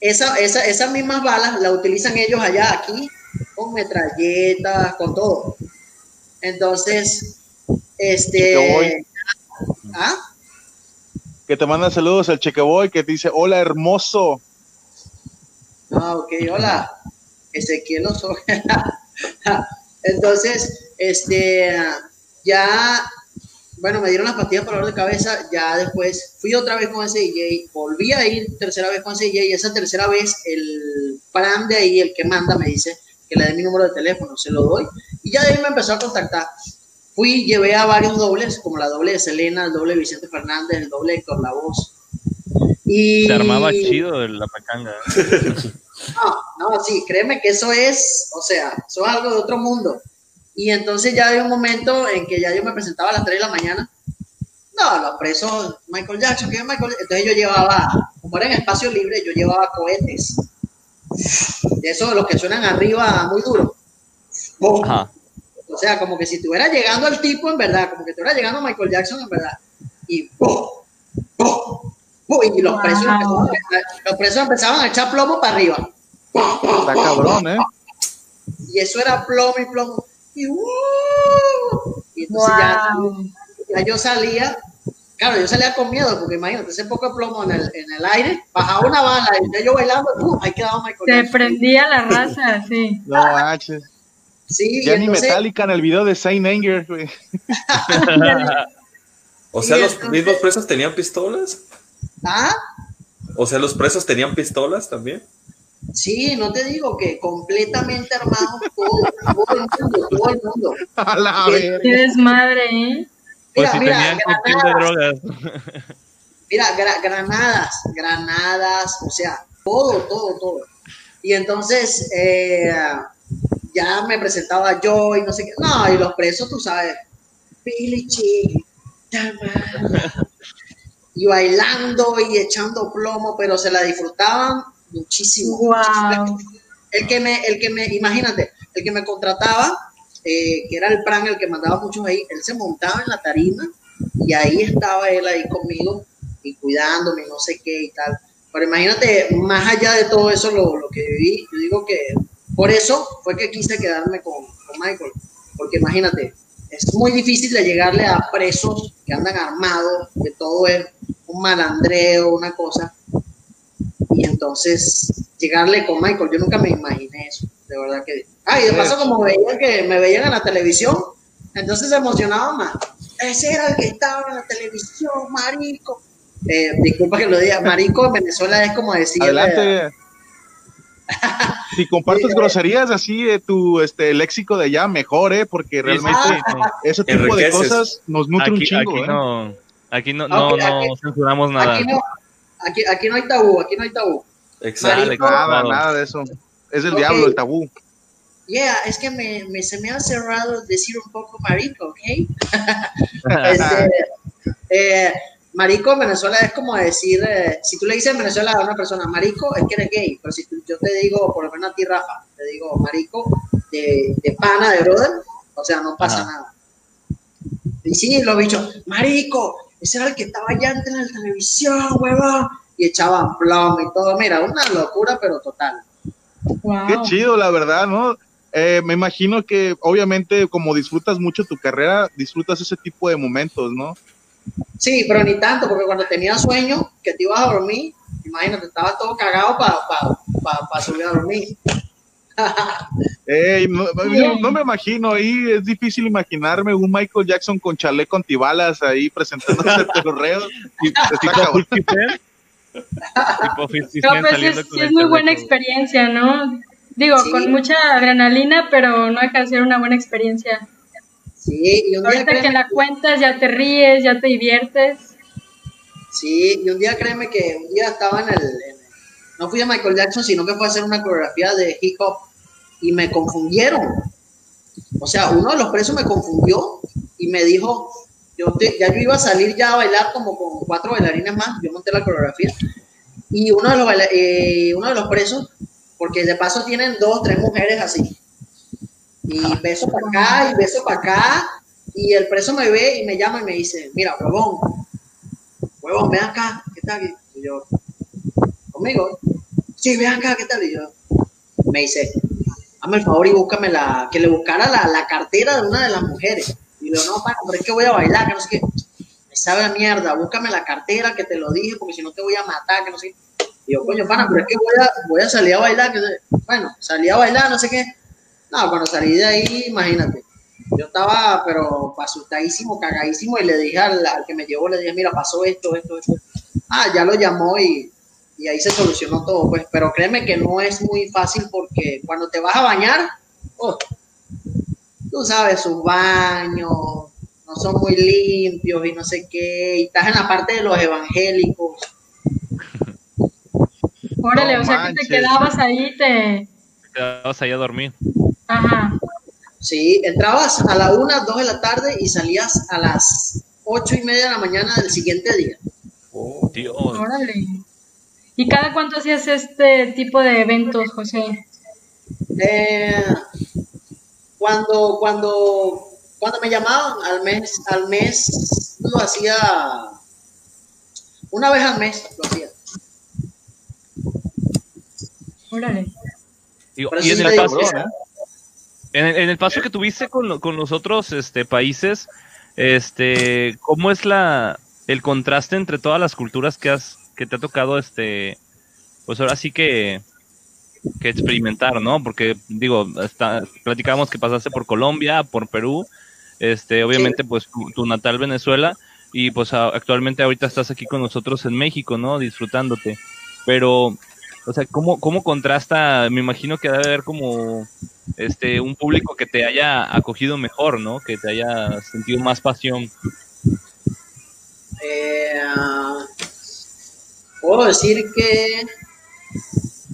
Esa, esa, esas mismas balas las utilizan ellos allá aquí, con metralletas, con todo. Entonces, este... ¿Ah? Que te manda saludos al Chequeboy que dice, hola hermoso. Ah, ok, hola. Ezequiel Oso. [LAUGHS] Entonces, este, ya, bueno, me dieron las pastillas para dolor de cabeza, ya después fui otra vez con ese DJ, volví a ir tercera vez con ese DJ y esa tercera vez el plan de ahí, el que manda, me dice que le dé mi número de teléfono, se lo doy y ya de ahí me empezó a contactar. Fui, llevé a varios dobles, como la doble de Selena, el doble de Vicente Fernández, el doble de Héctor La Voz. Y... Se armaba chido la pacanga. [LAUGHS] No, no, sí, créeme que eso es, o sea, eso es algo de otro mundo. Y entonces ya hay un momento en que ya yo me presentaba a las 3 de la mañana. No, los presos, Michael Jackson, que Michael Entonces yo llevaba, como era en espacio libre, yo llevaba cohetes. De esos, los que suenan arriba muy duro. O sea, como que si estuviera llegando al tipo en verdad, como que estuviera llegando Michael Jackson en verdad. Y y los, presos empezaban, los presos empezaban a echar plomo para arriba. Está cabrón, ¿eh? Y eso era plomo y plomo. Y, uh, y entonces ya, ya, yo salía, claro, yo salía con miedo, porque imagínate, ese poco de plomo en el, en el aire, bajaba una bala y yo bailando, uh, ahí quedaba Michael. Se prendía la raza, sí. [LAUGHS] No, H. Sí, ya ni Metallica en el video de Saint Anger, güey. [LAUGHS] [LAUGHS] o sea, los mismos presos tenían pistolas. ¿Ah? O sea, los presos tenían pistolas también. Sí, no te digo que completamente armados todo, todo el mundo, todo el mundo. [LAUGHS] A la Qué desmadre, ¿eh? Pues mira, pues si mira, granadas, Mira, granadas, granadas, o sea, todo, todo, todo. Y entonces eh, ya me presentaba yo y no sé qué. No, y los presos, tú sabes, Billy y bailando y echando plomo, pero se la disfrutaban muchísimo. El que me, el que me, imagínate, el que me contrataba, eh, que era el plan, el que mandaba muchos ahí, él se montaba en la tarima y ahí estaba él ahí conmigo y cuidándome, no sé qué y tal. Pero imagínate, más allá de todo eso, lo, lo que viví, yo digo que por eso fue que quise quedarme con, con Michael, porque imagínate, es muy difícil de llegarle a presos que andan armados, que todo es un malandreo, una cosa. Y entonces llegarle con Michael, yo nunca me imaginé eso, de verdad que. Ah, y de paso como veían que me veían en la televisión, entonces se emocionaba más. Ese era el que estaba en la televisión, marico. Eh, disculpa que lo diga, marico en Venezuela es como decir... Adelante. Si compartes groserías así de tu este léxico de allá, mejor, ¿eh? Porque realmente [LAUGHS] ese tipo de cosas nos nutre un chingo, aquí ¿eh? No, aquí no, no, no censuramos nada. Aquí no, aquí, aquí no hay tabú, aquí no hay tabú. Exacto. nada, nada de eso. Es el diablo, el tabú. Yeah, es que me, me, se me ha cerrado decir un poco marico, ¿ok? [LAUGHS] [LAUGHS] este, eh, marico en Venezuela es como decir, eh, si tú le dices en Venezuela a una persona marico, es que eres gay, pero si yo te digo, por lo menos a ti, Rafa, te digo marico de, de pana, de brother, o sea, no pasa nada. Y sí, lo dicho, marico, ese era el que estaba allá en la televisión, huevón, y echaban plomo y todo, mira, una locura, pero total. Qué chido, la verdad, ¿no? Eh, me imagino que obviamente como disfrutas mucho tu carrera, disfrutas ese tipo de momentos, ¿no? Sí, pero ni tanto, porque cuando tenía sueño, que te ibas a dormir, imagínate, estaba todo cagado para pa, pa, subir a dormir. [LAUGHS] No, no, no me imagino ahí, es difícil imaginarme un Michael Jackson con chaleco antibalas ahí presentándose perreos. Y [LAUGHS] está cabrón. No, Tipo 50 pues saliendo es, es el muy buena experiencia, ¿no? Digo, Sí. con mucha adrenalina, pero no deja de ser una buena experiencia. Sí, y un día Ahorita que la cuentas, ya te ríes, ya te diviertes. sí, y un día créeme que un día estaba en el, en el- no fui a Michael Jackson, sino que fue a hacer una coreografía de hip hop y me confundieron. O sea, uno de los presos me confundió y me dijo, yo te- ya yo iba a salir ya a bailar como con cuatro bailarines más, yo monté la coreografía y uno de los, eh, uno de los presos, porque de paso tienen dos, tres mujeres así, y beso para acá y beso para acá, y el preso me ve y me llama y me dice, mira, huevón, huevón, ven acá, ¿qué tal? Y yo, conmigo, sí, ven acá, ¿qué tal? Y yo, me dice, hazme el favor y búscame la, que le buscara la, la cartera de una de las mujeres. Y yo, no, pana, pero es que voy a bailar, que no sé qué. Me sabe a mierda, búscame la cartera que te lo dije, porque si no te voy a matar, que no sé qué. Y yo, coño, pana, pero es que voy a, voy a salir a bailar, que bueno, salí a bailar, no sé qué. No, cuando salí de ahí, imagínate. Yo estaba, pero asustadísimo, cagadísimo, y le dije al, al que me llevó, le dije, mira, pasó esto, esto, esto. Ah, ya lo llamó y, y ahí se solucionó todo, pues. Pero créeme que no es muy fácil porque cuando te vas a bañar, oh, tú sabes, sus baños no son muy limpios y no sé qué, y estás en la parte de los evangélicos. Órale, No o sea que te quedabas ahí, te... Te vas allá a dormir. Ajá. Sí, entrabas a la una, dos de la tarde y salías a las ocho y media de la mañana del siguiente día. Oh, Dios. Órale. ¿Y cada cuánto hacías este tipo de eventos, José? Eh, cuando, cuando, cuando me llamaban al mes, al mes lo hacía una vez al mes lo hacía. Órale. Digo, y eso en el ¿eh? En el, en el paso que tuviste con, lo- con los otros este, países, este, ¿cómo es la el contraste entre todas las culturas que has que te ha tocado este pues ahora sí que que experimentar, ¿no? Porque digo, está, platicábamos que pasaste por Colombia, por Perú, este, obviamente pues tu, tu natal Venezuela y pues a- actualmente ahorita estás aquí con nosotros en México, ¿no? Disfrutándote. Pero o sea, ¿cómo, cómo contrasta? Me imagino que debe haber como este un público que te haya acogido mejor, ¿no? Que te haya sentido más pasión. Eh, puedo decir que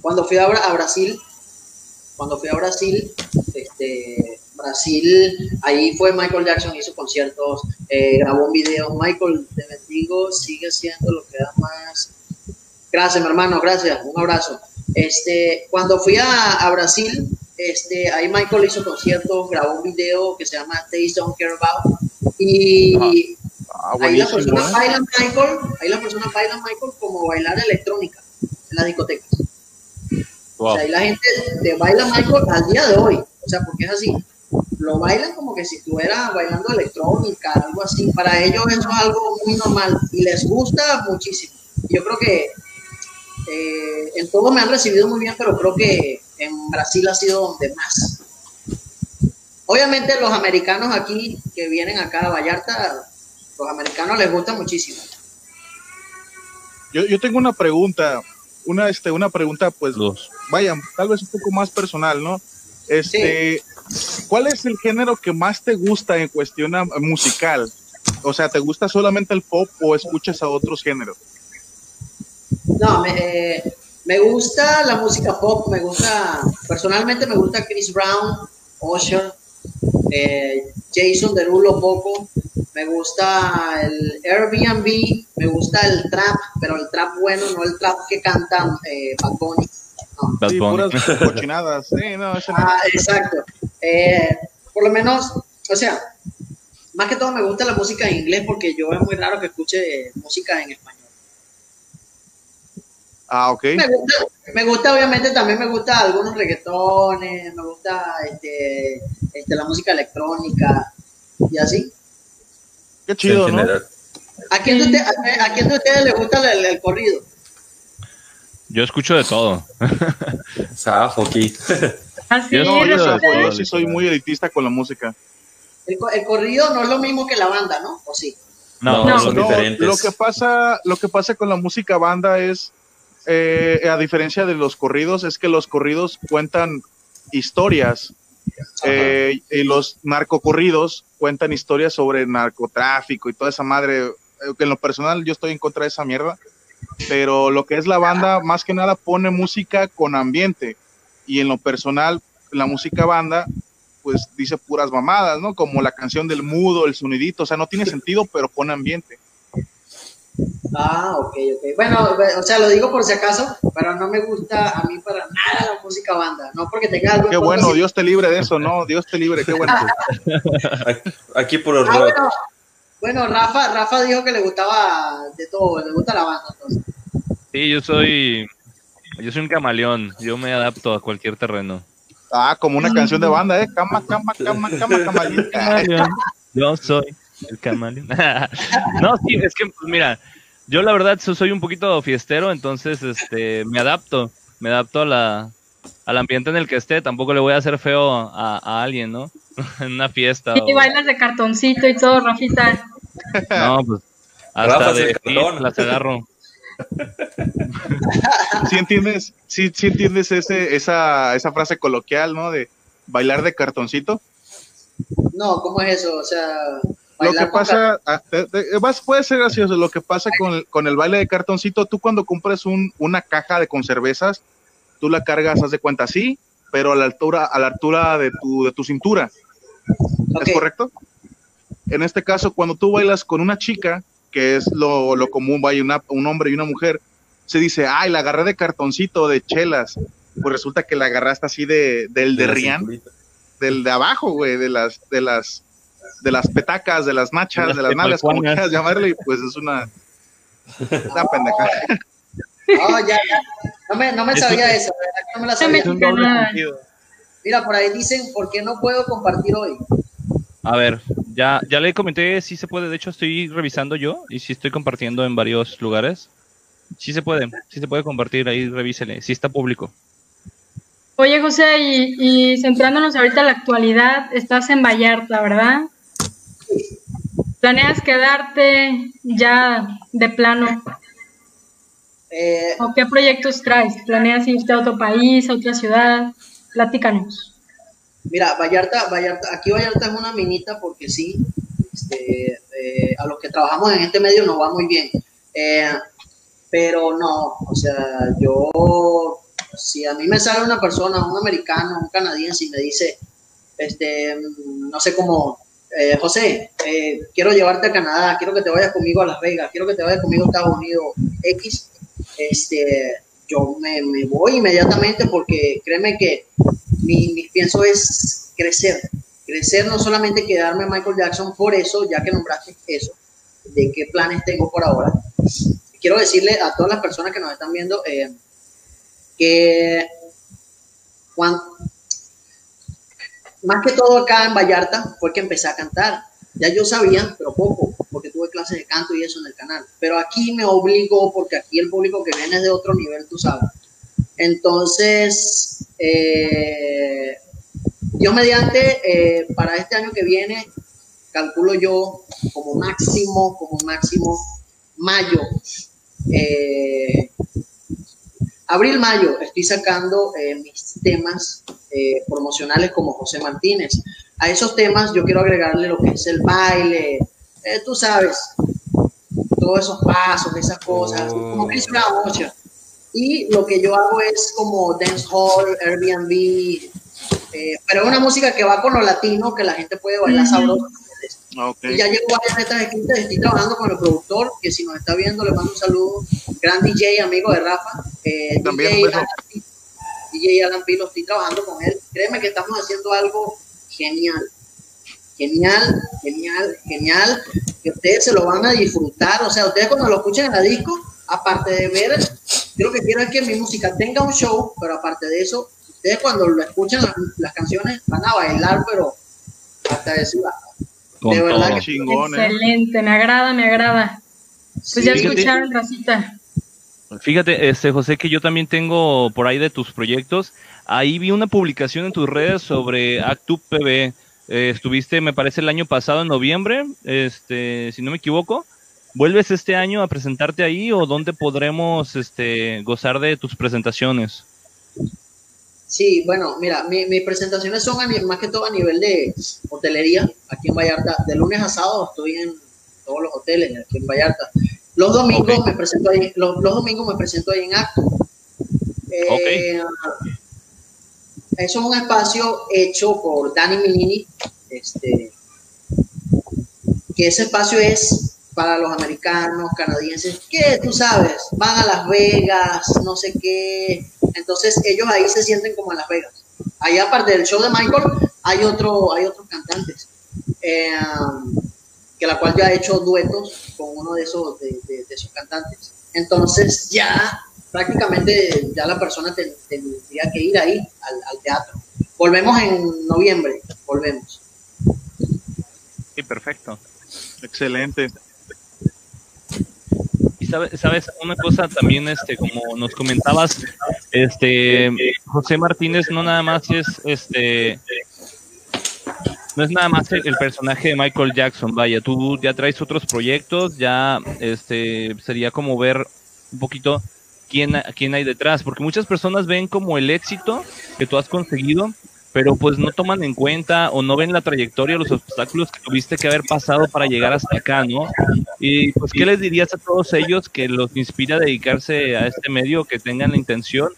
cuando fui a, Bra- a Brasil, cuando fui a Brasil, este, Brasil, ahí fue Michael Jackson, hizo conciertos, eh, grabó un video. Michael, te bendigo, sigue siendo lo que da más. Gracias, mi hermano, gracias, un abrazo. Este, cuando fui a, a Brasil, este, ahí Michael hizo conciertos, grabó un video que se llama Taste Don't Care About. Y Ah, ahí las personas ¿eh? bailan Michael, ahí las personas bailan Michael como bailar electrónica en las discotecas. O sea, ahí la gente te baila Michael al día de hoy, o sea, porque es así. Lo bailan como que si estuviera bailando electrónica, algo así. Para ellos eso es algo muy normal y les gusta muchísimo. Yo creo que eh, en todo me han recibido muy bien, pero creo que en Brasil ha sido donde más. Obviamente los americanos aquí que vienen acá a Vallarta, los americanos les gusta muchísimo. Yo, yo tengo una pregunta, una, este, una pregunta, pues, Los vaya, tal vez un poco más personal, ¿no? Este, ¿cuál es el género que más te gusta en cuestión musical? O sea, ¿te gusta solamente el pop o escuchas a otros géneros? No, me, eh, me gusta la música pop, me gusta, personalmente me gusta Chris Brown, Usher, eh, Jason Derulo poco, me gusta el Airbnb, me gusta el trap, pero el trap bueno, no el trap que cantan eh, Bad Bunny. No. Bad Sí, Bunny. puras [LAUGHS] cochinadas. Sí, no, ese no. Ah, exacto. Eh, por lo menos, o sea, más que todo me gusta la música en inglés porque yo es muy raro que escuche música en español. Ah, ok. Me gusta, me gusta, obviamente, también me gusta algunos reggaetones, me gusta este, este, la música electrónica y así. Qué chido, ¿no? ¿A quién de, usted- a, a quién de ustedes le gusta el, el corrido? Yo escucho de todo. Safo aquí. Así Yo No, yo, Pero- sí- yo sí soy muy elitista con la música. El, co- el corrido no es lo mismo que la banda, ¿no? ¿O sí? No, No, son No, diferentes. lo que pasa, lo que pasa con la música banda es, eh, a diferencia de los corridos, es que los corridos cuentan historias eh, y los narcocorridos cuentan historias sobre narcotráfico y toda esa madre. eh, que en lo personal yo estoy en contra de esa mierda, pero lo que es la banda más que nada pone música con ambiente y en lo personal la música banda pues dice puras mamadas, ¿no? Como la canción del mudo, el sonidito, o sea, no tiene sentido, pero pone ambiente. Ah, ok, ok. Bueno, o sea, lo digo por si acaso, pero no me gusta a mí para nada la música banda. No porque tenga algo Qué bueno, Dios te libre de eso, ¿no? Dios te libre, qué bueno. Aquí por el Ah, bueno, bueno, Rafa, Rafa dijo que le gustaba de todo, le gusta la banda. Entonces. Sí, yo soy. Yo soy un camaleón. Yo me adapto a cualquier terreno. Ah, como una canción de banda, ¿eh? Cama, cama, cama, cama, [LAUGHS] cama. Camaleón. Yo soy el camaleón. [LAUGHS] no, sí, es que, pues, mira, yo la verdad so- soy un poquito fiestero, entonces este, me adapto. Me adapto a la, al ambiente en el que esté. Tampoco le voy a hacer feo a, a alguien, ¿no? [LAUGHS] en una fiesta. Y o- bailas de cartoncito y todo, Rafita. No, [LAUGHS] pues. Hasta Rafa de cartón. sí, las agarro. Sí entiendes, sí, sí entiendes ese, esa, esa frase coloquial, ¿no? De bailar de cartoncito. No, ¿cómo es eso? O sea, Lo que con pasa, ah, te- te- vas- puede ser gracioso, lo que pasa con, el- con el baile de cartoncito, tú cuando compras un, una caja de conservezas, tú la cargas, haz de cuenta así, pero a la altura, a la altura de tu, de tu cintura. ¿Es correcto? En este caso, cuando tú bailas con una chica, que es lo, lo común, vaya una- un hombre y una mujer, se dice, ay, la agarré de cartoncito, de chelas. Pues resulta que la agarraste así de, del de la Rian, del de abajo, güey, de las, de las, de las petacas, de las nachas, De las de las nalgas, como quieras llamarle, y pues es una, una pendeja. No, [LAUGHS] ya, ya. No me, no me sabía eso, No me la sabía. Es un doble Mexicana. sentido. Mira, por ahí dicen, ¿por qué no puedo compartir hoy? A ver, ya, ya le comenté si se puede. De hecho, estoy revisando yo y si estoy compartiendo en varios lugares. Sí se puede, sí se puede compartir. Ahí revísele. Sí está público. Oye, José, y, y centrándonos ahorita en la actualidad, estás en Vallarta, ¿verdad? ¿Planeas quedarte ya de plano? Eh, ¿O qué proyectos traes? ¿Planeas irte a otro país, a otra ciudad? Platícanos. Mira, Vallarta, Vallarta, aquí Vallarta es una minita porque sí, este, eh, a los que trabajamos en este medio nos va muy bien. Eh, pero no, o sea, yo, si a mí me sale una persona, un americano, un canadiense y me dice, este, mm, no sé cómo, eh, José, eh, quiero llevarte a Canadá, quiero que te vayas conmigo a Las Vegas, quiero que te vayas conmigo a Estados Unidos X, este, yo me, me voy inmediatamente porque créeme que mi, mi pienso es crecer, crecer no solamente quedarme Michael Jackson por eso, ya que nombraste eso, de qué planes tengo por ahora. Quiero decirle a todas las personas que nos están viendo eh, que cuan- más que todo acá en Vallarta fue que empecé a cantar. Ya yo sabía, pero poco, porque tuve clases de canto y eso en el canal. Pero aquí me obligó, porque aquí el público que viene es de otro nivel, tú sabes. Entonces, eh, Dios mediante, eh, para este año que viene, calculo yo como máximo, como máximo, mayo. eh, Abril-mayo estoy sacando eh, mis temas eh, promocionales como José Martínez. A esos temas yo quiero agregarle lo que es el baile, eh, tú sabes, todos esos pasos, esas cosas, Oh. como que hizo una bocha. Y lo que yo hago es como dancehall, Airbnb, eh, pero es una música que va con lo latino, que la gente puede bailar sabroso. Ok. Y ya llevo varias metas escritas, estoy trabajando con el productor, que si nos está viendo le mando un saludo, gran DJ, amigo de Rafa, eh, También DJ. Alan, DJ Alan Pilo, estoy trabajando con él, créeme que estamos haciendo algo genial, genial, genial, genial, que ustedes se lo van a disfrutar, o sea, ustedes cuando lo escuchen en la disco, aparte de ver, yo lo que quiero es que mi música tenga un show, pero aparte de eso, ustedes cuando lo escuchen las, las canciones van a bailar, pero hasta decir, Con De verdad todo. que- Chingón, ¿eh? Excelente, me agrada, me agrada. Pues Sí, ya fíjate. escucharon, Racita. Fíjate, este José, que yo también tengo por ahí de tus proyectos. ahí vi una publicación en tus redes sobre Actu PB. Eh, estuviste, me parece, el año pasado en noviembre, este, si no me equivoco. ¿Vuelves este año a presentarte ahí o dónde podremos este, gozar de tus presentaciones? Sí, bueno, mira, mis presentaciones son más que todo a nivel de hotelería aquí en Vallarta. De lunes a sábado estoy en todos los hoteles aquí en Vallarta. Los domingos me presento ahí, los, domingos me presento ahí en Acto. Eh, eso es un espacio hecho por Dani Milini, este, que ese espacio es para los americanos, canadienses, que tú sabes, van a Las Vegas, no sé qué, entonces ellos ahí se sienten como en Las Vegas. Ahí aparte del show de Michael, hay otro, hay otros cantantes, eh, que la cual ya ha hecho duetos con uno de esos, de, esos cantantes. Entonces ya prácticamente ya la persona tendría que ir ahí al, teatro. Volvemos en noviembre, volvemos. Sí, perfecto. Excelente. Sabes, una cosa también, este, como nos comentabas, este, José Martínez no nada más es, este, no es nada más el, personaje de Michael Jackson, vaya, tú ya traes otros proyectos, ya, este, sería como ver un poquito quién, quién hay detrás, porque muchas personas ven como el éxito que tú has conseguido, pero pues no toman en cuenta o no ven la trayectoria, los obstáculos que tuviste que haber pasado para llegar hasta acá, ¿no? Y pues, ¿qué les dirías a todos ellos que los inspira a dedicarse a este medio, que tengan la intención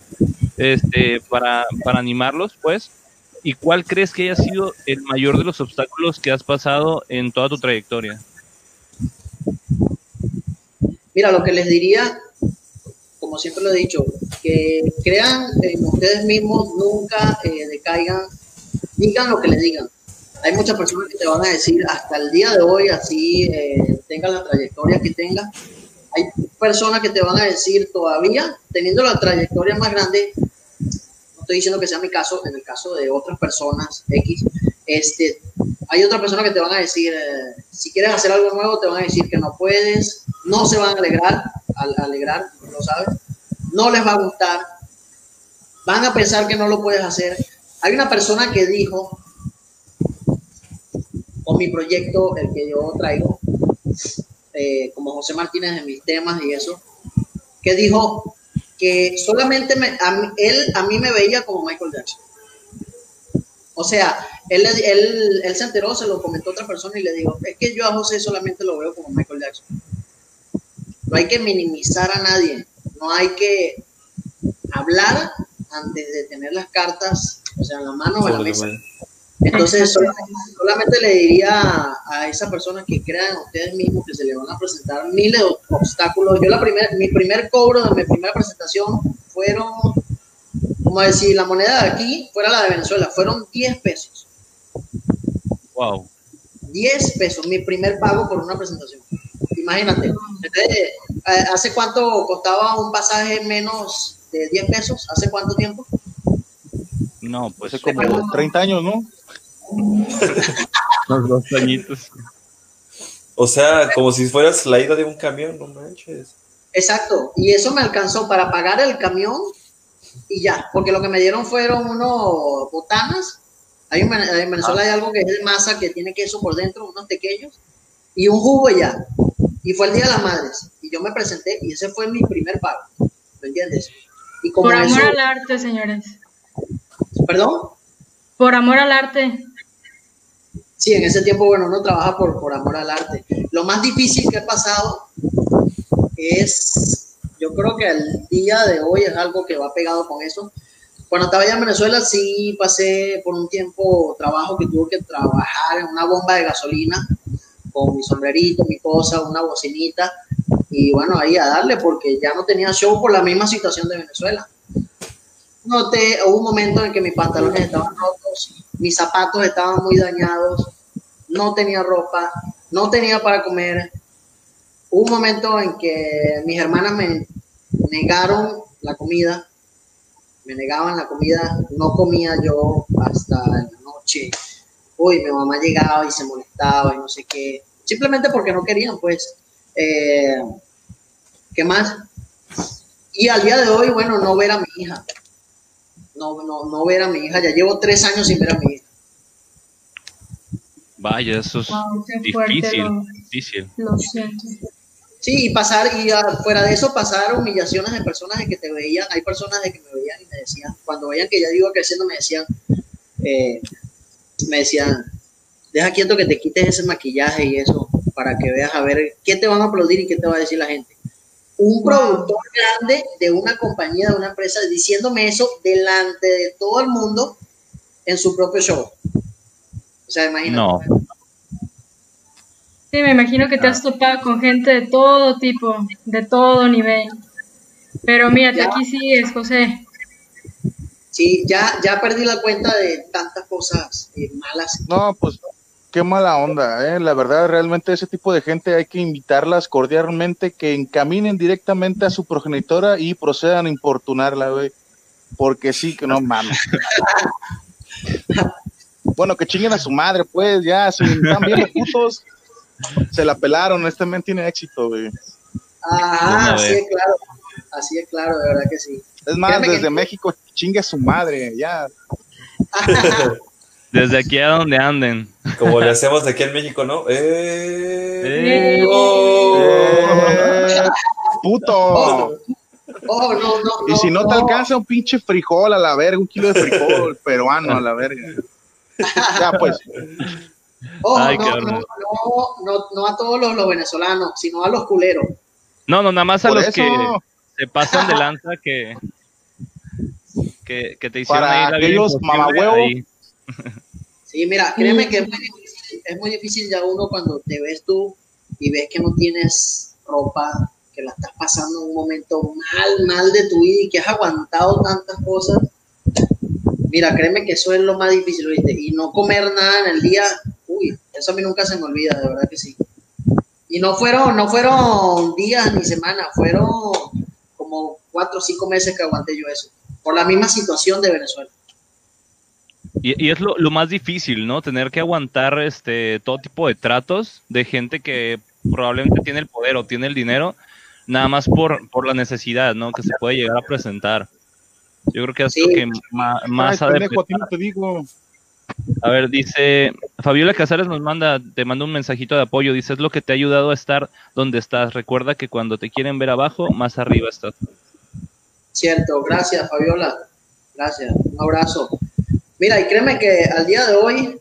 este, para, para animarlos, pues? ¿Y cuál crees que haya sido el mayor de los obstáculos que has pasado en toda tu trayectoria? Mira, lo que les diría como siempre lo he dicho, que crean en ustedes mismos, nunca eh, decaigan, digan lo que les digan. Hay muchas personas que te van a decir hasta el día de hoy, así eh, la trayectoria que tenga. Hay personas que te van a decir todavía, teniendo la trayectoria más grande, no estoy diciendo que sea mi caso, en el caso de otras personas X, este, hay otras personas que te van a decir, eh, si quieres hacer algo nuevo, te van a decir que no puedes, no se van a alegrar, al alegrar, lo sabes, no les va a gustar, van a pensar que no lo puedes hacer. Hay una persona que dijo, con mi proyecto, el que yo traigo, eh, como José Martínez en mis temas y eso, que dijo que solamente él a mí me veía como Michael Jackson. O sea, él, él, él, se enteró, se lo comentó a otra persona y le dijo, es que yo a José solamente lo veo como Michael Jackson. No hay que minimizar a nadie, no hay que hablar antes de tener las cartas, o sea, en la mano o en la mesa. Entonces, [LAUGHS] solamente, le diría a, esa persona que crean ustedes mismos que se le van a presentar miles de obstáculos. Yo la primer, mi primer cobro de mi primera presentación fueron, como decir, la moneda de aquí fuera la de Venezuela, fueron 10 pesos. Wow. 10 pesos, mi primer pago por una presentación. Imagínate. Eh, ¿Hace cuánto costaba un pasaje menos de 10 pesos? ¿Hace cuánto tiempo? No, pues hace como 30 años, ¿no? [LAUGHS] Los dos añitos. O sea, como si fueras la ida de un camión, no manches. Exacto, y eso me alcanzó para pagar el camión y ya, porque lo que me dieron fueron unos botanas. Hay en Venezuela hay algo que es de masa que tiene queso por dentro, unos pequeños, y un jugo ya. Y fue el Día de las Madres. Y yo me presenté y ese fue mi primer pago. ¿Me entiendes? Y como Por amor al arte, señores. ¿Perdón? Por amor al arte. Sí, en ese tiempo, bueno, uno trabaja por, por amor al arte. Lo más difícil que he pasado es, yo creo que el día de hoy es algo que va pegado con eso. Cuando estaba allá en Venezuela, sí pasé por un tiempo trabajo que tuve que trabajar en una bomba de gasolina con mi sombrerito, mi cosa, una bocinita, y bueno, ahí a darle, porque ya no tenía show por la misma situación de Venezuela. Noté, hubo un momento en que mis pantalones estaban rotos, mis zapatos estaban muy dañados, no tenía ropa, no tenía para comer. Hubo un momento en que mis hermanas me negaron la comida, me negaban la comida, no comía yo hasta la noche uy, mi mamá llegaba y se molestaba y no sé qué, simplemente porque no querían, pues, eh, ¿qué más? Y al día de hoy, bueno, no ver a mi hija, no, no, no ver a mi hija. Ya llevo tres años sin ver a mi hija. Vaya, eso es Wow, qué fuerte, difícil, lo- difícil. Lo siento. Sí, y pasar, y fuera de eso, pasar humillaciones de personas de que te veían. Hay personas de que me veían y me decían, cuando veían que ya iba creciendo, me decían, eh, me decían, deja quieto que te quites ese maquillaje y eso, para que veas a ver qué te van a aplaudir y qué te va a decir la gente. Un productor grande de una compañía, de una empresa, diciéndome eso delante de todo el mundo en su propio show. O sea, imagínate. No. Sí, me imagino que te has topado con gente de todo tipo, de todo nivel. Pero mírate, Ya. aquí sigues, José. Sí, ya, ya perdí la cuenta de tantas cosas eh, malas. No, pues qué mala onda, ¿eh? La verdad, realmente ese tipo de gente hay que invitarlas cordialmente que encaminen directamente a su progenitora y procedan a importunarla, güey. Porque sí, que no mames. [LAUGHS] bueno, que chinguen a su madre, pues, ya, si están bien putos, se la pelaron, este men tiene éxito, güey. Ah, así es claro. Así es claro, de verdad que sí. Es más, Créeme que- desde México, chingue a su madre, ya. [LAUGHS] Desde aquí a donde anden. Como le hacemos de aquí en México, ¿no? Eh... Eh. Oh. Eh, puto. Oh, no, no, no. Y si no te no. alcanza un pinche frijol a la verga, un kilo de frijol [LAUGHS] peruano a la verga. Ya, pues, Oh, Ay, no, no, no, no, no a todos los, los venezolanos, sino a los culeros. No, no, nada más a por los eso, que se pasan de [LAUGHS] lanza que, que, que te hicieron Para vida aquellos mamahuevos. ahí. Sí, mira, créeme que es muy, difícil, es muy difícil ya uno cuando te ves tú y ves que no tienes ropa, que la estás pasando en un momento mal, mal de tu vida y que has aguantado tantas cosas. Mira, créeme que eso es lo más difícil, ¿viste? Y no comer nada en el día, eso a mí nunca se me olvida, de verdad que sí. Y no fueron, no fueron días ni semanas, fueron como cuatro o cinco meses que aguanté yo eso, por la misma situación de Venezuela. Y, y es lo, lo más difícil, ¿no? Tener que aguantar este todo tipo de tratos de gente que probablemente tiene el poder o tiene el dinero, nada más por, por la necesidad, ¿no? Que se puede llegar a presentar. Yo creo que es lo que ay, más ha de pendejo, a ti no te digo. A ver, dice Fabiola Casares nos manda, te manda un mensajito de apoyo, dice es lo que te ha ayudado a estar donde estás. Recuerda que cuando te quieren ver abajo, más arriba estás. Cierto, gracias Fabiola, gracias, un abrazo. Mira, y créeme que al día de hoy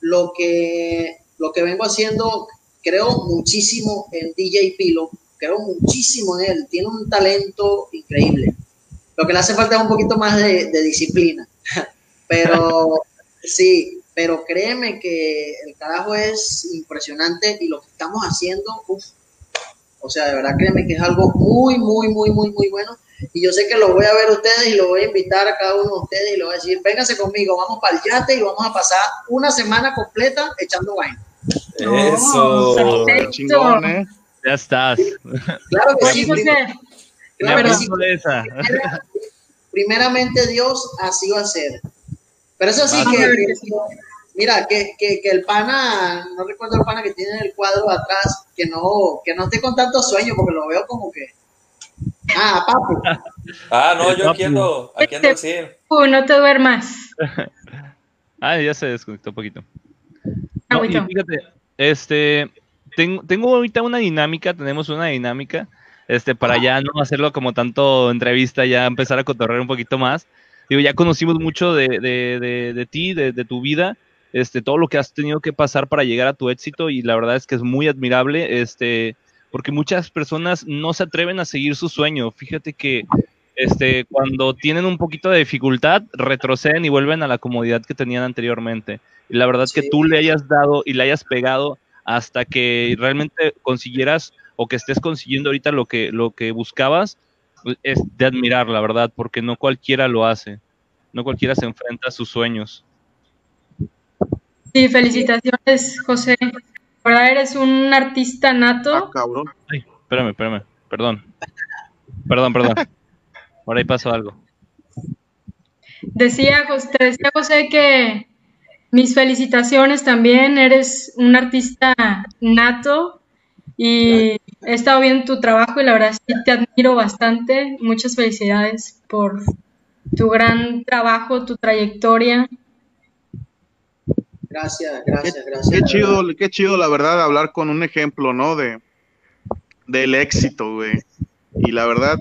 lo que, lo que vengo haciendo, creo muchísimo en DJ Pilo, creo muchísimo en él, tiene un talento increíble. Lo que le hace falta es un poquito más de, de disciplina, [LAUGHS] pero sí, pero créeme que el carajo es impresionante y lo que estamos haciendo, uf, o sea, de verdad créeme que es algo muy, muy, muy, muy, muy bueno. Y yo sé que lo voy a ver a ustedes y lo voy a invitar a cada uno de ustedes y le voy a decir, vénganse conmigo, vamos para el yate y vamos a pasar una semana completa echando vaina. Eso. Chingón, ¿eh? Ya estás. Claro que sí, claro que sí. primeramente Dios así va a ser. Pero eso sí, Ah, que, mira, que, que, que el pana, no recuerdo el pana que tiene el cuadro atrás, que no, que no esté con tanto sueño, porque lo veo como que, ah, papu, [LAUGHS] Ah, no, yo aquí ando, aquí ando al 100. Uh, no te duermas. [LAUGHS] Ah, ya se desconectó un poquito. No, y Agüito. fíjate, este, tengo, tengo ahorita una dinámica, tenemos una dinámica, este, para ya no hacerlo como tanto entrevista, ya empezar a cotorrear un poquito más. Digo, ya conocimos mucho de, de, de, de ti, de, de tu vida, este, todo lo que has tenido que pasar para llegar a tu éxito y la verdad es que es muy admirable, este, porque muchas personas no se atreven a seguir su sueño. Fíjate que este, cuando tienen un poquito de dificultad, retroceden y vuelven a la comodidad que tenían anteriormente. Y la verdad que Sí. tú le hayas dado y le hayas pegado hasta que realmente consiguieras o que estés consiguiendo ahorita lo que, lo que buscabas, es de admirar, la verdad, porque no cualquiera lo hace. No cualquiera se enfrenta a sus sueños. Sí, felicitaciones, José. Por verdad eres un artista Ah, nato. cabrón. Ay, espérame, espérame, perdón. Perdón, perdón. Por ahí pasó algo. Decía, José, te decía José que mis felicitaciones también. Eres un artista nato y he estado viendo tu trabajo y la verdad sí te admiro bastante. Muchas felicidades por, tu gran trabajo, tu trayectoria. Gracias, gracias, qué, gracias. Qué chido, qué chido, la verdad, hablar con un ejemplo, ¿no? De del éxito, güey. Y la verdad,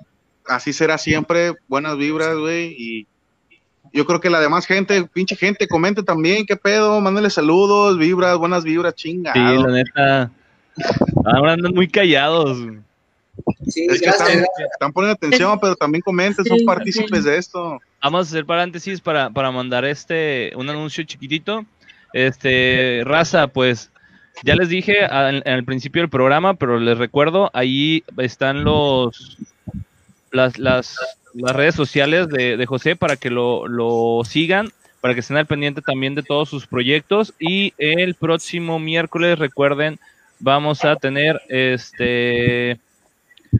así será siempre. Buenas vibras, güey. Y yo creo que la demás gente, pinche gente, comente también, qué pedo, mándale saludos, vibras, buenas vibras, chinga. Sí, la neta. Ahora andan muy callados. Sí, Es que están, poniendo atención, pero también comenten, son Sí, partícipes sí. de esto. Vamos a hacer paréntesis para, para mandar este un anuncio chiquitito. Este, raza, pues ya les dije al, al principio del programa, pero les recuerdo, ahí están los las, las, las redes sociales de, de José para que lo, lo sigan, para que estén al pendiente también de todos sus proyectos. Y el próximo miércoles, recuerden, vamos a tener este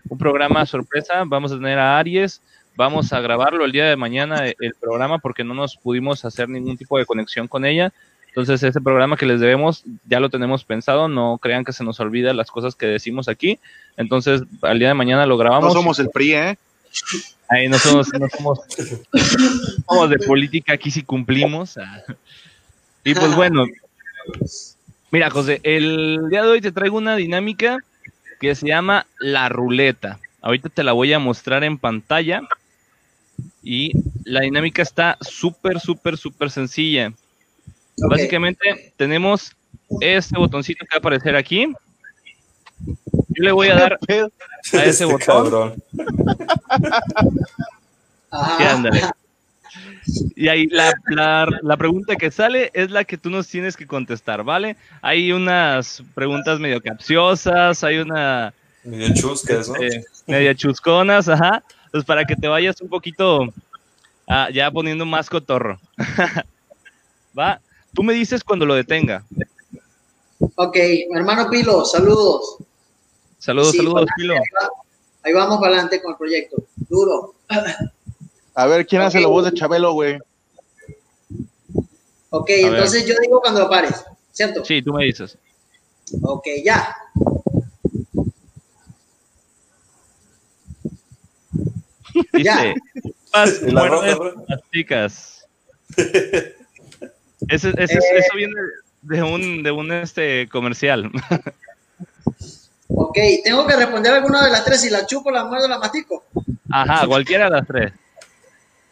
un programa sorpresa. Vamos a tener a Aries. Vamos a grabarlo el día de mañana, eh, el programa, porque no nos pudimos hacer ningún tipo de conexión con ella. Entonces, ese programa que les debemos ya lo tenemos pensado. No crean que se nos olvida las cosas que decimos aquí. Entonces, al día de mañana lo No grabamos. somos el PRI, ¿eh? Ahí no somos, no somos, somos de política, aquí sí cumplimos. Ah. Y pues bueno, mira, José, el día de hoy te traigo una dinámica que se llama la ruleta. Ahorita te la voy a mostrar en pantalla. Y la dinámica está súper, súper, súper sencilla. Básicamente tenemos este botoncito que va a aparecer aquí. Yo le voy a dar a ese Este botón. cabrón. Sí, ándale. Y ahí la, la, la pregunta que sale es la que tú nos tienes que contestar, ¿vale? Hay unas preguntas medio capciosas, hay una Medio chuscas, ¿no? eh, medio chusconas, ajá. Pues para que te vayas un poquito ah, ya poniendo más cotorro. [LAUGHS] Va, tú me dices cuando lo detenga. Ok, hermano Pilo, saludos. Saludos, Sí, saludos, Pilo. Ahí, va- ahí vamos para adelante con el proyecto. Duro. A ver, ¿quién hace la voz de Chabelo, güey? Ok, entonces yo digo cuando pares, ¿cierto? Sí, tú me dices. Ok, ya. [LAUGHS] Ya. Dice, "Paz, Y la muerde, roja, ¿no? masticas". [LAUGHS] Ese, ese- Eh. eso viene de un, de un este comercial. Ok, tengo que responder alguna de las tres. Si la chupo, la muerdo, la mastico. Ajá, cualquiera de las tres.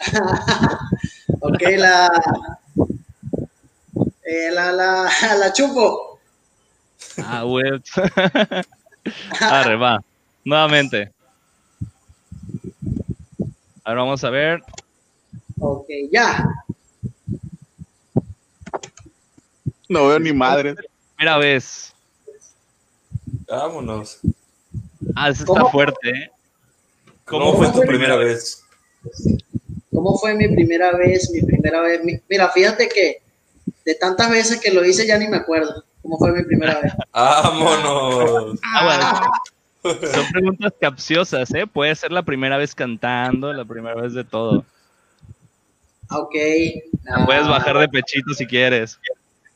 [LAUGHS] Ok, la. eh, la, la, [LAUGHS] la chupo. Ah, güey. [LAUGHS] Arre, va. Nuevamente. Ahora vamos a ver. Ok, ya. No veo ni madre. Primera vez. Vámonos. Ah, eso está ¿Cómo? fuerte, ¿eh? ¿Cómo, fue tu primera vez? ¿Cómo fue mi primera vez? Mi primera vez. Mi- mira, fíjate que de tantas veces que lo hice ya ni me acuerdo. ¿Cómo fue mi primera vez? [LAUGHS] Vámonos. Ah, bueno. [LAUGHS] Son preguntas capciosas, ¿eh? Puede ser la primera vez cantando, la primera vez de todo. Ok. La puedes ah, bajar de pechito si quieres.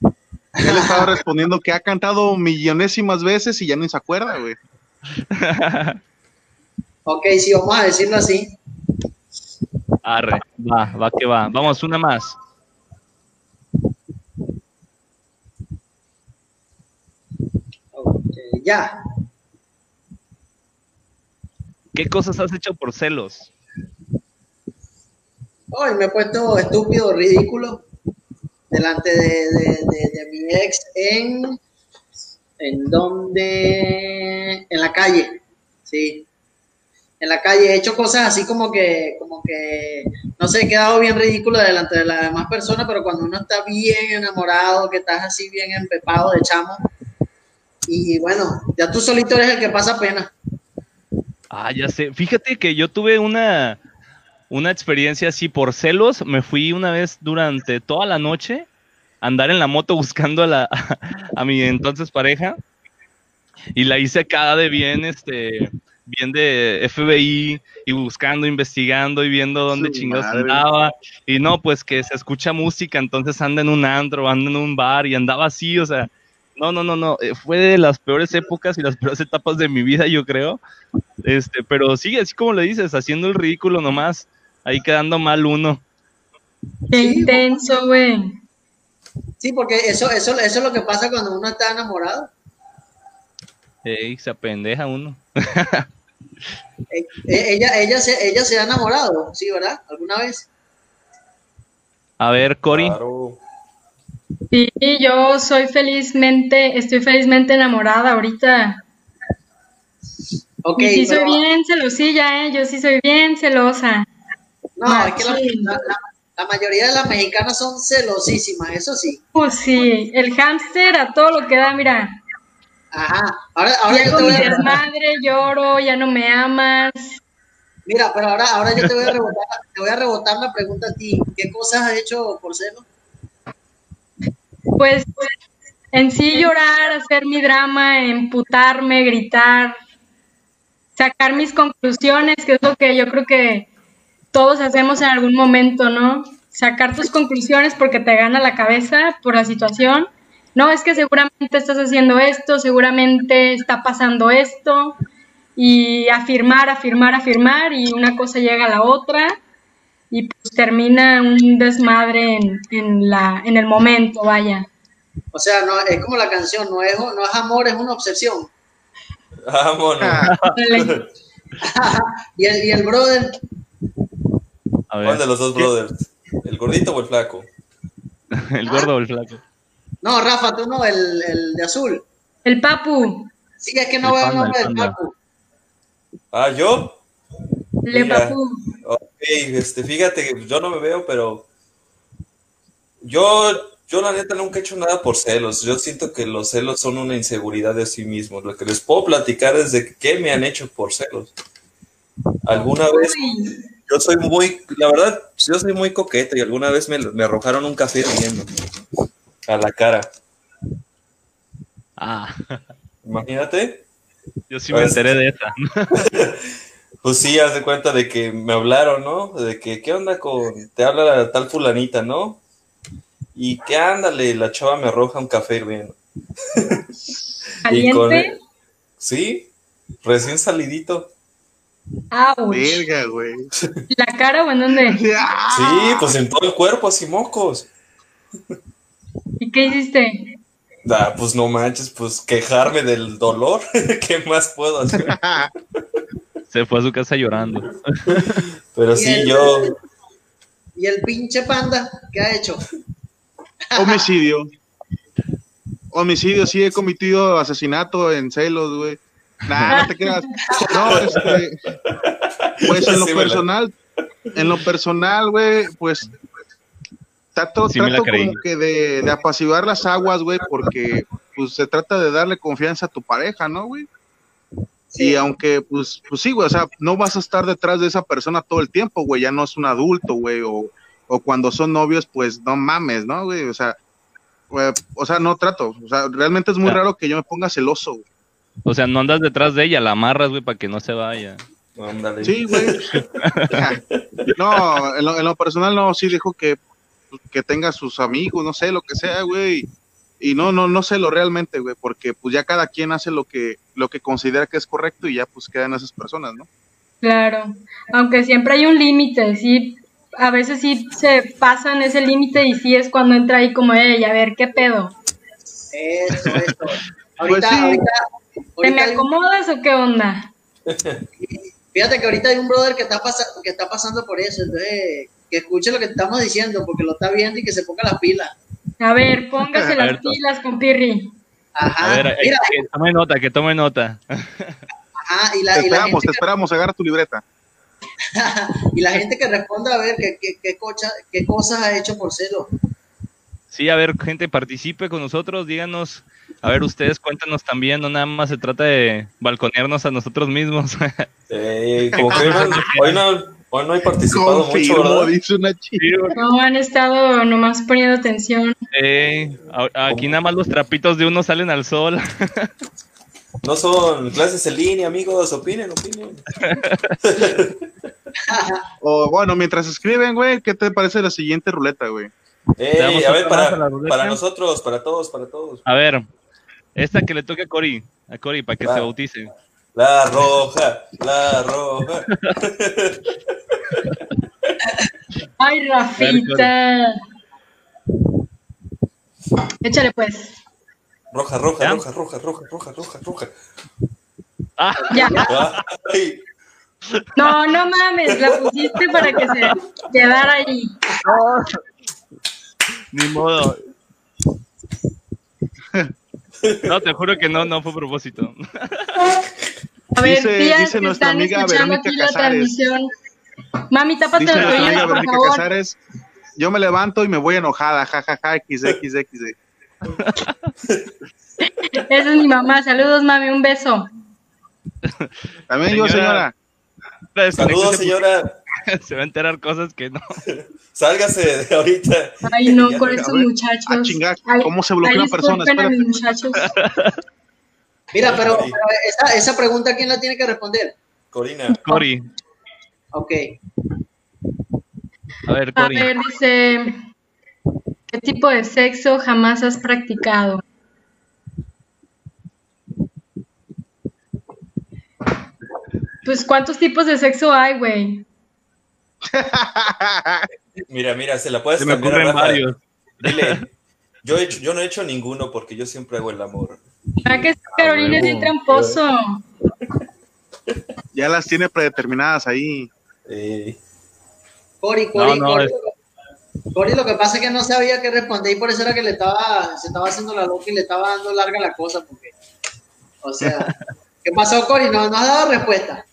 Él estaba respondiendo que ha cantado millonésimas veces y ya ni se acuerda, güey. Ok, sí, vamos a decirlo así. Arre, va, va que va. Vamos, una más. Ok, ya. ¿Qué cosas has hecho por celos? Hoy me he puesto estúpido, ridículo, delante de, de- de- de mi ex en, en donde, en la calle, sí, en la calle. He hecho cosas así como que, como que, no sé, he quedado bien ridículo delante de las demás personas, pero cuando uno está bien enamorado, que estás así bien empepado de chamo, y bueno, ya tú solito eres el que pasa pena. Ah, ya sé. Fíjate que yo tuve una, una experiencia así por celos. Me fui una vez durante toda la noche a andar en la moto buscando a, la, [LAUGHS] a mi entonces pareja. Y la hice acá de bien, este, bien de FBI y buscando, investigando y viendo dónde Su chingados madre. andaba. Y no, pues que se escucha música, entonces anda en un andro, anda en un bar y andaba así, o sea, no, no, no, no, eh, fue de las peores épocas y las peores etapas de mi vida, yo creo. Este, pero sí, así como le dices, haciendo el ridículo nomás, Ahí quedando mal uno. Qué intenso, güey. Sí, porque eso, eso, eso es lo que pasa cuando uno está enamorado. Ey, se apendeja uno. [LAUGHS] Eh, ella, ella, se, ella se ha enamorado, ¿sí, verdad? ¿Alguna vez? A ver, Cori. Claro. Sí, yo soy felizmente, estoy felizmente enamorada ahorita. Ok, y sí pero- soy bien celosilla, ¿eh? Yo sí soy bien celosa. No, es que la mayoría de las mexicanas son celosísimas, eso sí. Pues sí, el hámster a todo lo que da, mira. Ajá. Ahora, ahora Ya yo te voy a desmadre lloro, ya no me amas. Mira, pero ahora, ahora yo te voy a rebotar, te voy a rebotar la pregunta a ti. ¿Qué cosas has hecho por celo? Pues en sí llorar, hacer mi drama, emputarme, gritar, sacar mis conclusiones, que es lo que yo creo que todos hacemos en algún momento, ¿no? Sacar tus conclusiones porque te gana la cabeza por la situación. No, es que seguramente estás haciendo esto, seguramente está pasando esto, y afirmar, afirmar, afirmar, y una cosa llega a la otra, y pues termina un desmadre en, en la, en el momento, vaya. O sea, no, es como la canción, no es, no es amor, es una obsesión. Vámonos. Dale. [LAUGHS] y, el, y el brother, A ¿Cuál de los dos brothers? ¿El gordito o el flaco? [LAUGHS] el gordo o el flaco. No, Rafa, tú no, el, el de azul. El papu, Sí, es que no El veo el nombre el del. Papu. Ah, ¿yo? le Mira. papu. Ok, este, fíjate que yo no me veo, pero yo, yo la neta nunca he hecho nada por celos. Yo siento que los celos son una inseguridad de sí mismos. Lo que les puedo platicar es de qué me han hecho por celos. Alguna vez, yo soy muy, la verdad, yo soy muy coqueto y alguna vez me, me arrojaron un café hirviendo a la cara. Ah, Imagínate. yo sí me enteré de esa. [LAUGHS] Pues sí, haz de cuenta de que me hablaron, ¿no? De que, ¿qué onda con...? Te habla la tal fulanita, ¿no? Y que ándale, la chava me arroja un café hirviendo. [LAUGHS] Y con- caliente. Sí, recién salidito. Verga, güey. ¿La cara o en dónde? [LAUGHS] Sí, pues en todo el cuerpo, así mocos. ¿Y qué hiciste? Ah, pues no manches, pues quejarme del dolor. [LAUGHS] ¿Qué más puedo hacer? [LAUGHS] Se fue a su casa llorando. Pero sí, el- yo... Y el pinche panda, ¿qué ha hecho? [LAUGHS] Homicidio. Homicidio, sí he cometido asesinato en celos, güey. Nah, no te creas. No, este. Pues en lo personal, en lo personal, güey, pues trato, Sí trato como que de, de apaciguar las aguas, güey, porque pues se trata de darle confianza a tu pareja, ¿no, güey? Sí. Y aunque, pues, pues sí, güey, o sea, no vas a estar detrás de esa persona todo el tiempo, güey, ya no es un adulto, güey, o, o cuando son novios, pues no mames, ¿no, güey? O sea, güey, o sea, no trato, o sea, realmente es muy raro que yo me ponga celoso, güey. O sea, no andas detrás de ella, la amarras, güey, para que no se vaya. Ándale. Sí, güey. [LAUGHS] [LAUGHS] no, en lo, en lo personal no, sí dejo que, que tenga sus amigos, no sé, lo que sea, güey. Y no, no, no sé lo realmente, güey, porque pues ya cada quien hace lo que, lo que considera que es correcto y ya pues quedan esas personas, ¿no? Claro. Aunque siempre hay un límite, sí. A veces sí se pasan ese límite y sí es cuando entra ahí como, ey, a ver, ¿qué pedo? Esto, esto. [LAUGHS] Pues Ahorita, sí. ahorita, ¿Te me hay acomodas o qué onda? [LAUGHS] fíjate que ahorita hay un brother que está, que está pasando por eso, entonces que escuche lo que estamos diciendo, porque lo está viendo y que se ponga las pilas. A ver, póngase [LAUGHS] A las ver, pilas con Pirri. Ajá, A ver, eh, mira, que tome nota, que tome nota. ajá, y la, Te y la esperamos, gente te esperamos, agarra tu libreta. [LAUGHS] y la gente que responda a ver qué, qué, qué, cocha- qué cosas ha hecho por celo. Sí, a ver, gente, participe con nosotros, díganos, a ver, ustedes cuéntanos también, no nada más se trata de balconearnos a nosotros mismos. [LAUGHS] Eh, como que hoy no, hoy no, he participado mucho, ¿verdad? dice una chica. No han estado nomás poniendo atención. Eh, aquí nada más los trapitos de uno salen al sol. No son clases en línea, amigos. Opinen, opinen. [LAUGHS] O bueno, mientras escriben, güey, ¿qué te parece la siguiente ruleta, güey? Eh, a ver, a para, nosotros, para todos, para todos. A ver, esta que le toque a Cori, a Cori, para que Va. se bautice. La roja, la roja. [LAUGHS] Ay, Rafita. Échale pues. Roja, roja, ¿Ya? roja, roja, roja, roja, roja, roja. Ah, Ya. Ay, No, no mames, la pusiste para que se quedara ahí. ni modo. [LAUGHS] No, te juro que no, no fue a propósito. [LAUGHS] A ver, Dice- tías dice nuestra están amiga Verónica aquí la Casares. transmisión. Mami, tápate Dice nuestra amiga Verónica favor. Casares, yo me levanto y me voy enojada, jajaja, xxx. [LAUGHS] Esa es mi mamá. Saludos, mami. Un beso. También yo, Señora. señora. saludos, señora. [LAUGHS] Se va a enterar cosas que no. [LAUGHS] Sálgase de ahorita. Ay, no, con a estos muchachos. Ah, chinga, Ay, ¿cómo se bloquea una persona? disculpen a Espérate. mis muchachos. Mira, pero, esa, esa pregunta, ¿quién la tiene que responder? Corina. Cori. Ok. A ver, A Cori. ver, dice, ¿qué tipo de sexo jamás has practicado? Pues, ¿cuántos tipos de sexo hay, güey? [LAUGHS] Mira, mira, se la puedes Se me cambiar a ocurren Rafa. varios. Dile, [LAUGHS] yo, he hecho- yo no he hecho ninguno porque yo siempre hago el amor. ¿Para que Carolina es bien tramposo? [LAUGHS] Ya las tiene predeterminadas ahí. Eh, Cori, Cori, No, no, Cori, es- lo que- Cori, lo que pasa es que no sabía qué responder y por eso era que le estaba, se estaba haciendo la loca y le estaba dando larga la cosa porque, o sea, [LAUGHS] ¿qué pasó, Cori? No, no has dado respuesta.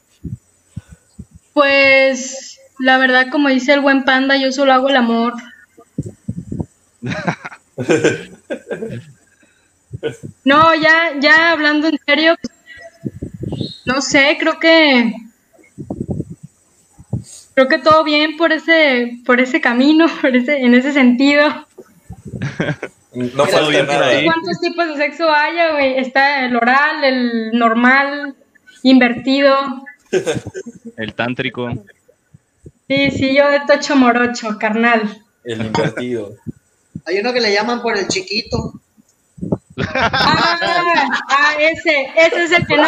Pues, la verdad, como dice el buen panda, yo solo hago el amor. [LAUGHS] No, ya, ya hablando en serio, no sé, creo que creo que todo bien por ese, por ese camino, [LAUGHS] por ese, en ese sentido. [LAUGHS] no falta bien nada. ahí. ¿Cuántos tipos de sexo haya, güey? Está el oral, el normal, invertido. El tántrico. Sí, sí, yo de tocho morocho, carnal. El invertido. Hay uno que le llaman por el chiquito. Ah, ah, ese, ese es el que no.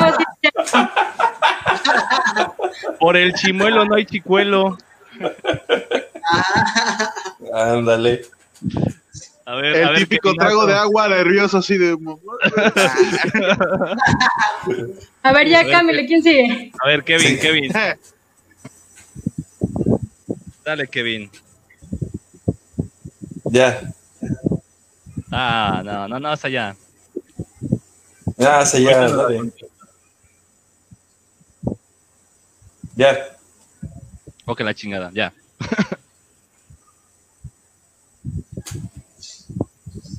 Por el chimuelo no hay chicuelo. Ándale. A ver, a El ver, típico trago de agua nervioso así de... A ver, ya cámbiale, ¿quién sigue? A ver, Kevin, Sí. Kevin. [LAUGHS] Dale, Kevin. Ya. Ah, no, no, no, hasta allá. Ya, se ya. dale. Ya. O que la chingada, ya. [LAUGHS]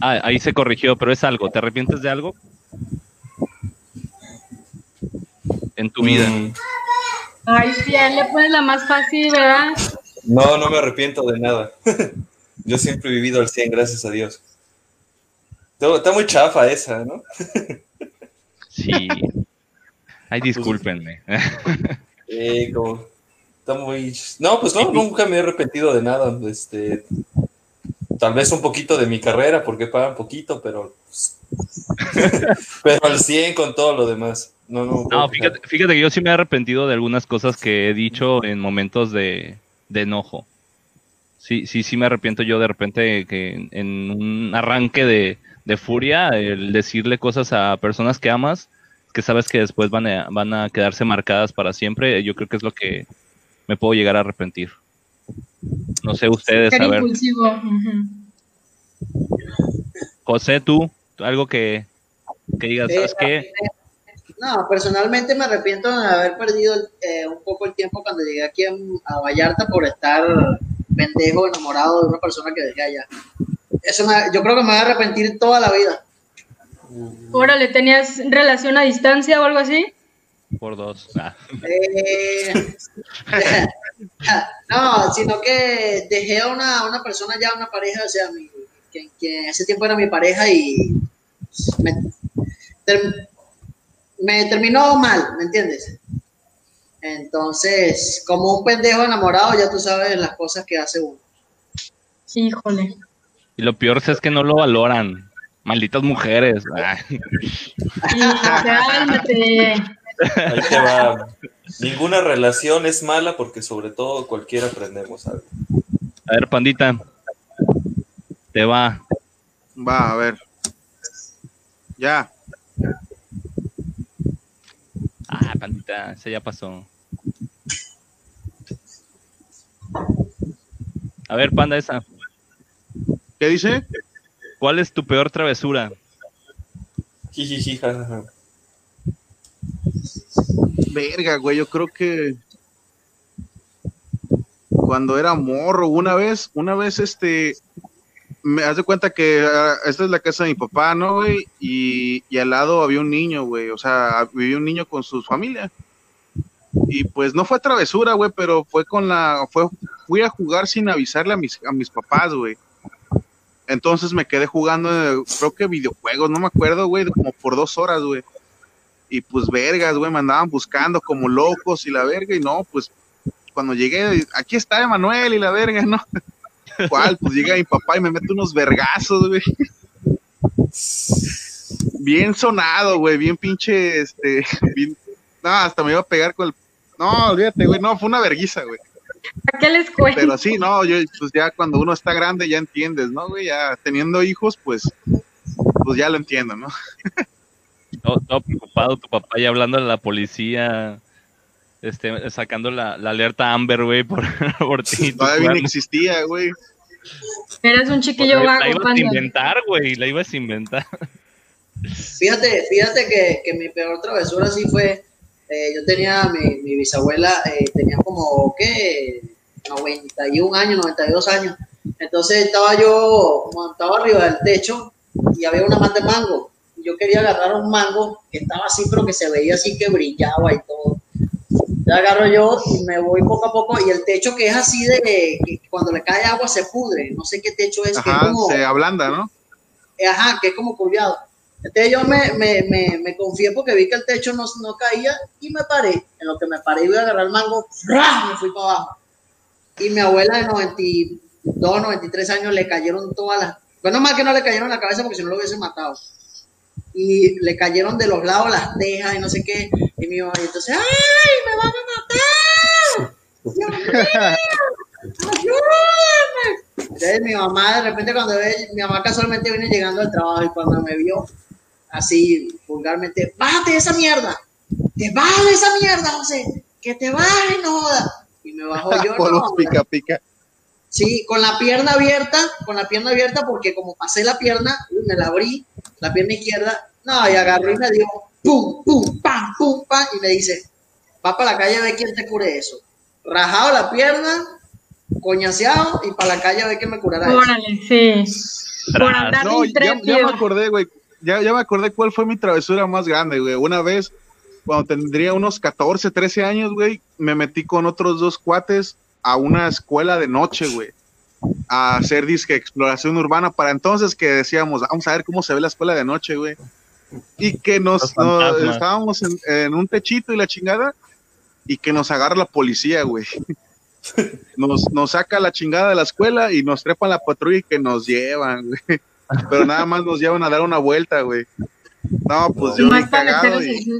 ah, ahí se corrigió, pero es algo. ¿Te arrepientes de algo? En tu vida. Mm, Ay, sí, a él le pones la más fácil, ¿verdad? No, no me arrepiento de nada. [LAUGHS] Yo siempre he vivido al 100, gracias a Dios. Está muy chafa esa, ¿no? [LAUGHS] Sí. Ay, discúlpenme. Eh, como- está muy... No, pues no, nunca me he arrepentido de nada. Este, tal vez un poquito de mi carrera, porque pagan poquito, pero... pues, [LAUGHS] pero al 100 con todo lo demás. No, no, No, fíjate, fíjate que yo sí me he arrepentido de algunas cosas que he dicho en momentos de, de enojo. Sí, sí, sí me arrepiento yo de repente que en, en un arranque de, de furia, el decirle cosas a personas que amas, que sabes que después van a, van a quedarse marcadas para siempre, yo creo que es lo que me puedo llegar a arrepentir. No sé ustedes, a ver. impulsivo. José, tú, algo que, que digas, ¿sabes qué? No, personalmente me arrepiento de haber perdido eh, un poco el tiempo cuando llegué aquí en- a Vallarta por estar pendejo enamorado de una persona que dejé allá. Eso me- yo creo que me voy a arrepentir toda la vida. Órale, ¿tenías relación a distancia o algo así? Por dos. Ah. Eh, [LAUGHS] no, sino que dejé a una, a una persona ya, una pareja, o sea, mi- que, que en ese tiempo era mi pareja y me, ter- me terminó mal, ¿me entiendes? Entonces, como un pendejo enamorado, ya tú sabes las cosas que hace uno. Híjole. Y lo peor es que no lo valoran. Malditas mujeres. Sí, cálmate. Ahí te va. Ninguna relación es mala porque sobre todo cualquiera aprendemos algo. A ver, pandita. Te va. Va, a ver. Ya. Ah, pandita, ese ya pasó. A ver, panda esa. ¿Qué dice? ¿Cuál es tu peor travesura? Jijiji, jajaja. Verga, güey, yo creo que cuando era morro, una vez, una vez, este, me haz de cuenta que ah, esta es la casa de mi papá, ¿no, güey? Y, y al lado había un niño, güey, o sea, vivía un niño con su familia. Y pues no fue travesura, güey, pero fue con la, fue, fui a jugar sin avisarle a mis, a mis papás, güey. Entonces me quedé jugando, eh, creo que videojuegos, no me acuerdo, güey, como por dos horas, güey. Y pues vergas, güey, me andaban buscando como locos y la verga, y no, pues cuando llegué, aquí está Emanuel y la verga, ¿no? [LAUGHS] ¿Cuál? Pues llega mi papá y me mete unos vergazos, güey. Bien sonado, güey, bien pinche, este, [LAUGHS] no, hasta me iba a pegar con el, no, olvídate, güey, no, fue una verguiza, güey. ¿A qué les cuento? Pero sí, no, yo, pues ya cuando uno está grande ya entiendes, ¿no, güey? Ya teniendo hijos, pues, pues ya lo entiendo, ¿no? Todo, todo preocupado, tu papá ya hablando a la policía, este, sacando la, la alerta Amber, güey, por, [LAUGHS] por ti. Todavía cuerno. existía, güey. Eres un chiquillo la vago, ibas a inventar, güey, la ibas a inventar. Fíjate, fíjate que, que mi peor travesura sí fue, eh, yo tenía, mi, mi bisabuela eh, tenía como, ¿qué? 91 años, 92 años. Entonces estaba yo montado arriba del techo y había una mata de mango. Yo quería agarrar un mango que estaba así, pero que se veía así que brillaba y todo. La agarro yo y me voy poco a poco y el techo que es así de que cuando le cae agua se pudre. No sé qué techo es, que es Ajá, como, se ablanda, ¿no? ajá, que es como curviado. Entonces yo me, me, me, me confié porque vi que el techo no, no caía y me paré. En lo que me paré iba a agarrar el mango, ¡fra! me fui para abajo. Y mi abuela de 92, 93 años le cayeron todas las... Bueno, más que no le cayeron la cabeza porque si no lo hubiese matado. Y le cayeron de los lados las tejas y no sé qué. Y mi mamá, y entonces, ¡ay, me van a matar! [LAUGHS] ¡Dios mío! ¡Ayúdame! Entonces mi mamá de repente cuando ve, mi mamá casualmente viene llegando al trabajo y cuando me vio así vulgarmente, bájate de esa mierda, te bajas de esa mierda, José, que te bajes, no jodas. Y me bajo yo, [LAUGHS] Por no, los pica pica. sí, con la pierna abierta, con la pierna abierta porque como pasé la pierna, me la abrí, la pierna izquierda, no, y agarró y me dio pum, pum, pam, pum, pam, y me dice, va para la calle a ver quién te cure eso. Rajado la pierna, coñaseado y para la calle a ver quién me curará eso. Órale, sí. Por andar No, ya, ya me acordé, güey. Ya, ya me acordé cuál fue mi travesura más grande, güey. Una vez, cuando tendría unos 14, 13 años, güey, me metí con otros dos cuates a una escuela de noche, güey. A hacer disque exploración urbana. Para entonces que decíamos, vamos a ver cómo se ve la escuela de noche, güey. Y que nos, estábamos en, en un techito y la chingada, y que nos agarra la policía, güey. [LAUGHS] Nos, nos saca la chingada de la escuela y nos trepan la patrulla y que nos llevan, güey. Pero nada más nos llevan a dar una vuelta, güey. No, pues yo cagado meterles y.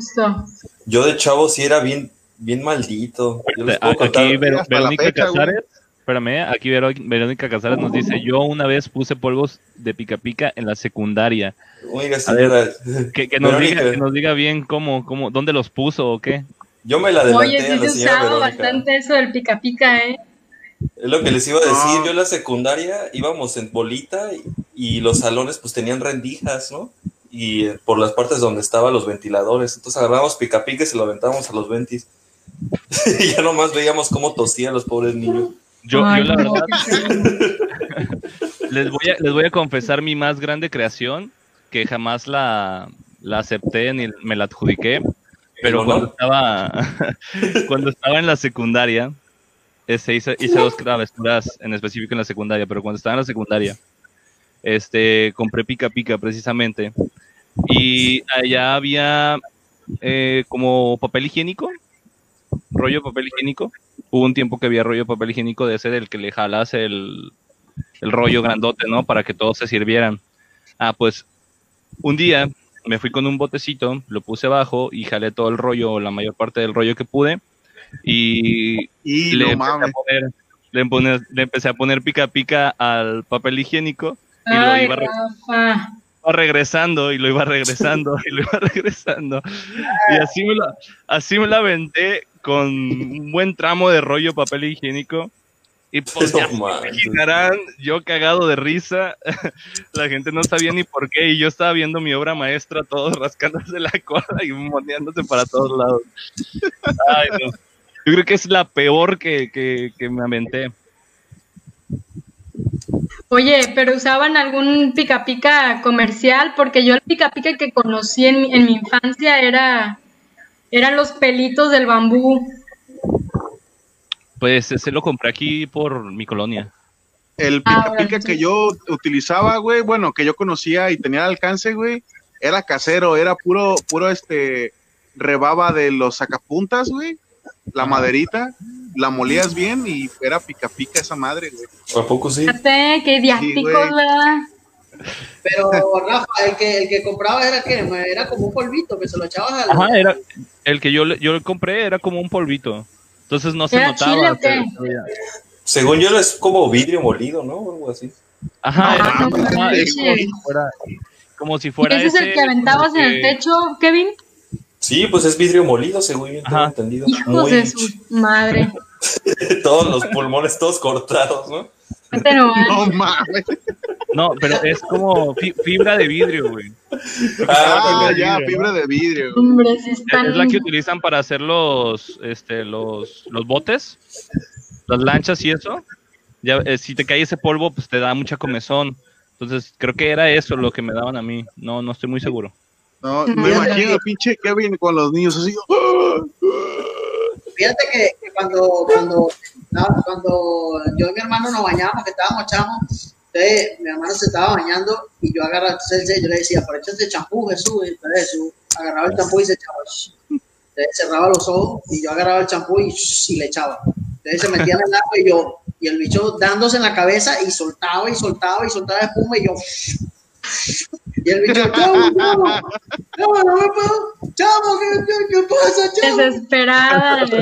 Yo de chavo sí era bien, bien maldito. Yo les puedo Aquí contar- Ver- Verónica fecha, güey. Casares, espérame, aquí Verónica Casares nos dice, yo una vez puse polvos de pica pica en la secundaria. Oiga, señora, Que, que nos, diga, que nos diga bien cómo, cómo, dónde los puso o qué. yo me la adelanté Oye, sí se usaba bastante eso del pica pica, ¿eh? Es lo que les iba a decir. Yo en la secundaria íbamos en bolita y, y los salones pues tenían rendijas, ¿no? Y eh, por las partes donde estaban los ventiladores. Entonces agarrábamos pica pica y se lo aventábamos a los ventis. [LAUGHS] y ya nomás veíamos cómo tosían los pobres niños. Yo, Ay, yo la no, verdad [LAUGHS] les voy, a, les voy a confesar mi más grande creación, que jamás la, la acepté ni me la adjudiqué, pero ¿El cuando estaba, [LAUGHS] cuando estaba en la secundaria, este, hice, hice dos travesuras en específico en la secundaria, pero cuando estaba en la secundaria, este, compré pica pica precisamente, y allá había eh, como papel higiénico, rollo papel higiénico, hubo un tiempo que había rollo papel higiénico de ese del que le jalas el, el rollo grandote, ¿no? Para que todos se sirvieran. Ah, pues un día me fui con un botecito, lo puse abajo y jalé todo el rollo, la mayor parte del rollo que pude, y Y le, no empecé poner, le, pone- le empecé a poner pica pica al papel higiénico y lo iba, re- Rafa. regresando y lo iba regresando y lo iba [LAUGHS] regresando. Y así me, la, así me la aventé con un buen tramo de rollo papel higiénico. Y pues ya se imaginarán, yo cagado de risa, [LAUGHS] la gente no sabía ni por qué, y yo estaba viendo mi obra maestra, todos [LAUGHS] rascándose la cola y moneándose para todos lados. Ay, no. Yo creo que es la peor que, que, que me aventé. Oye, pero usaban algún pica pica comercial, porque yo el pica pica que conocí en, mi- en mi infancia era eran los pelitos del bambú. Pues ese lo compré aquí por mi colonia. El Ah, pica pica que yo utilizaba, güey, bueno, que yo conocía y tenía al alcance, güey, era casero, era puro, puro este rebaba de los sacapuntas, güey, la maderita, la molías bien y era pica pica esa madre, güey. ¿A poco sí? Fíjate, qué güey. ¿verdad? Pero, Rafa, el que, el que compraba era que era como un polvito que se lo echabas al. Ajá, era el que yo, le- yo le compré era como un polvito. Entonces no se ¿Era notaba. chile. Según yo es como vidrio molido, ¿no? O algo así. Ajá, Ah, era no como, si fuera, como si fuera ¿Ese es el que aventabas en el techo, Kevin? Sí, pues es vidrio molido, según yo tengo entendido. Hijos Muy- de su madre. [LAUGHS] todos los pulmones todos cortados, ¿no? Nomás. [LAUGHS] No mames. No, pero es como fi- fibra de vidrio, güey. Ah, ya, vidrio, fibra de vidrio. Están... es la que utilizan para hacer los, este, los, los botes, las lanchas y eso. Ya, eh, si te cae ese polvo, pues te da mucha comezón. Entonces, creo que era eso lo que me daban a mí. No, no estoy muy seguro. No, [LAUGHS] me imagino pinche Kevin con los niños así. Fíjate que, que cuando, cuando, no, cuando yo y mi hermano nos bañábamos, que estábamos chamos, entonces mi hermano se estaba bañando y yo agarraba, entonces yo le decía, pero échate champú, Jesús, y entonces Jesús agarraba el champú y se echaba. Entonces cerraba los ojos y yo agarraba el champú y, y le echaba. Entonces se metía en el agua y yo, y el bicho dándose en la cabeza y soltaba y soltaba y soltaba espuma y yo. Y el bicho, chavo, [LAUGHS] chavo, chavo, no me puedo, chavo, ¿qué, qué, qué pasa, chavo? Desesperada. [LAUGHS]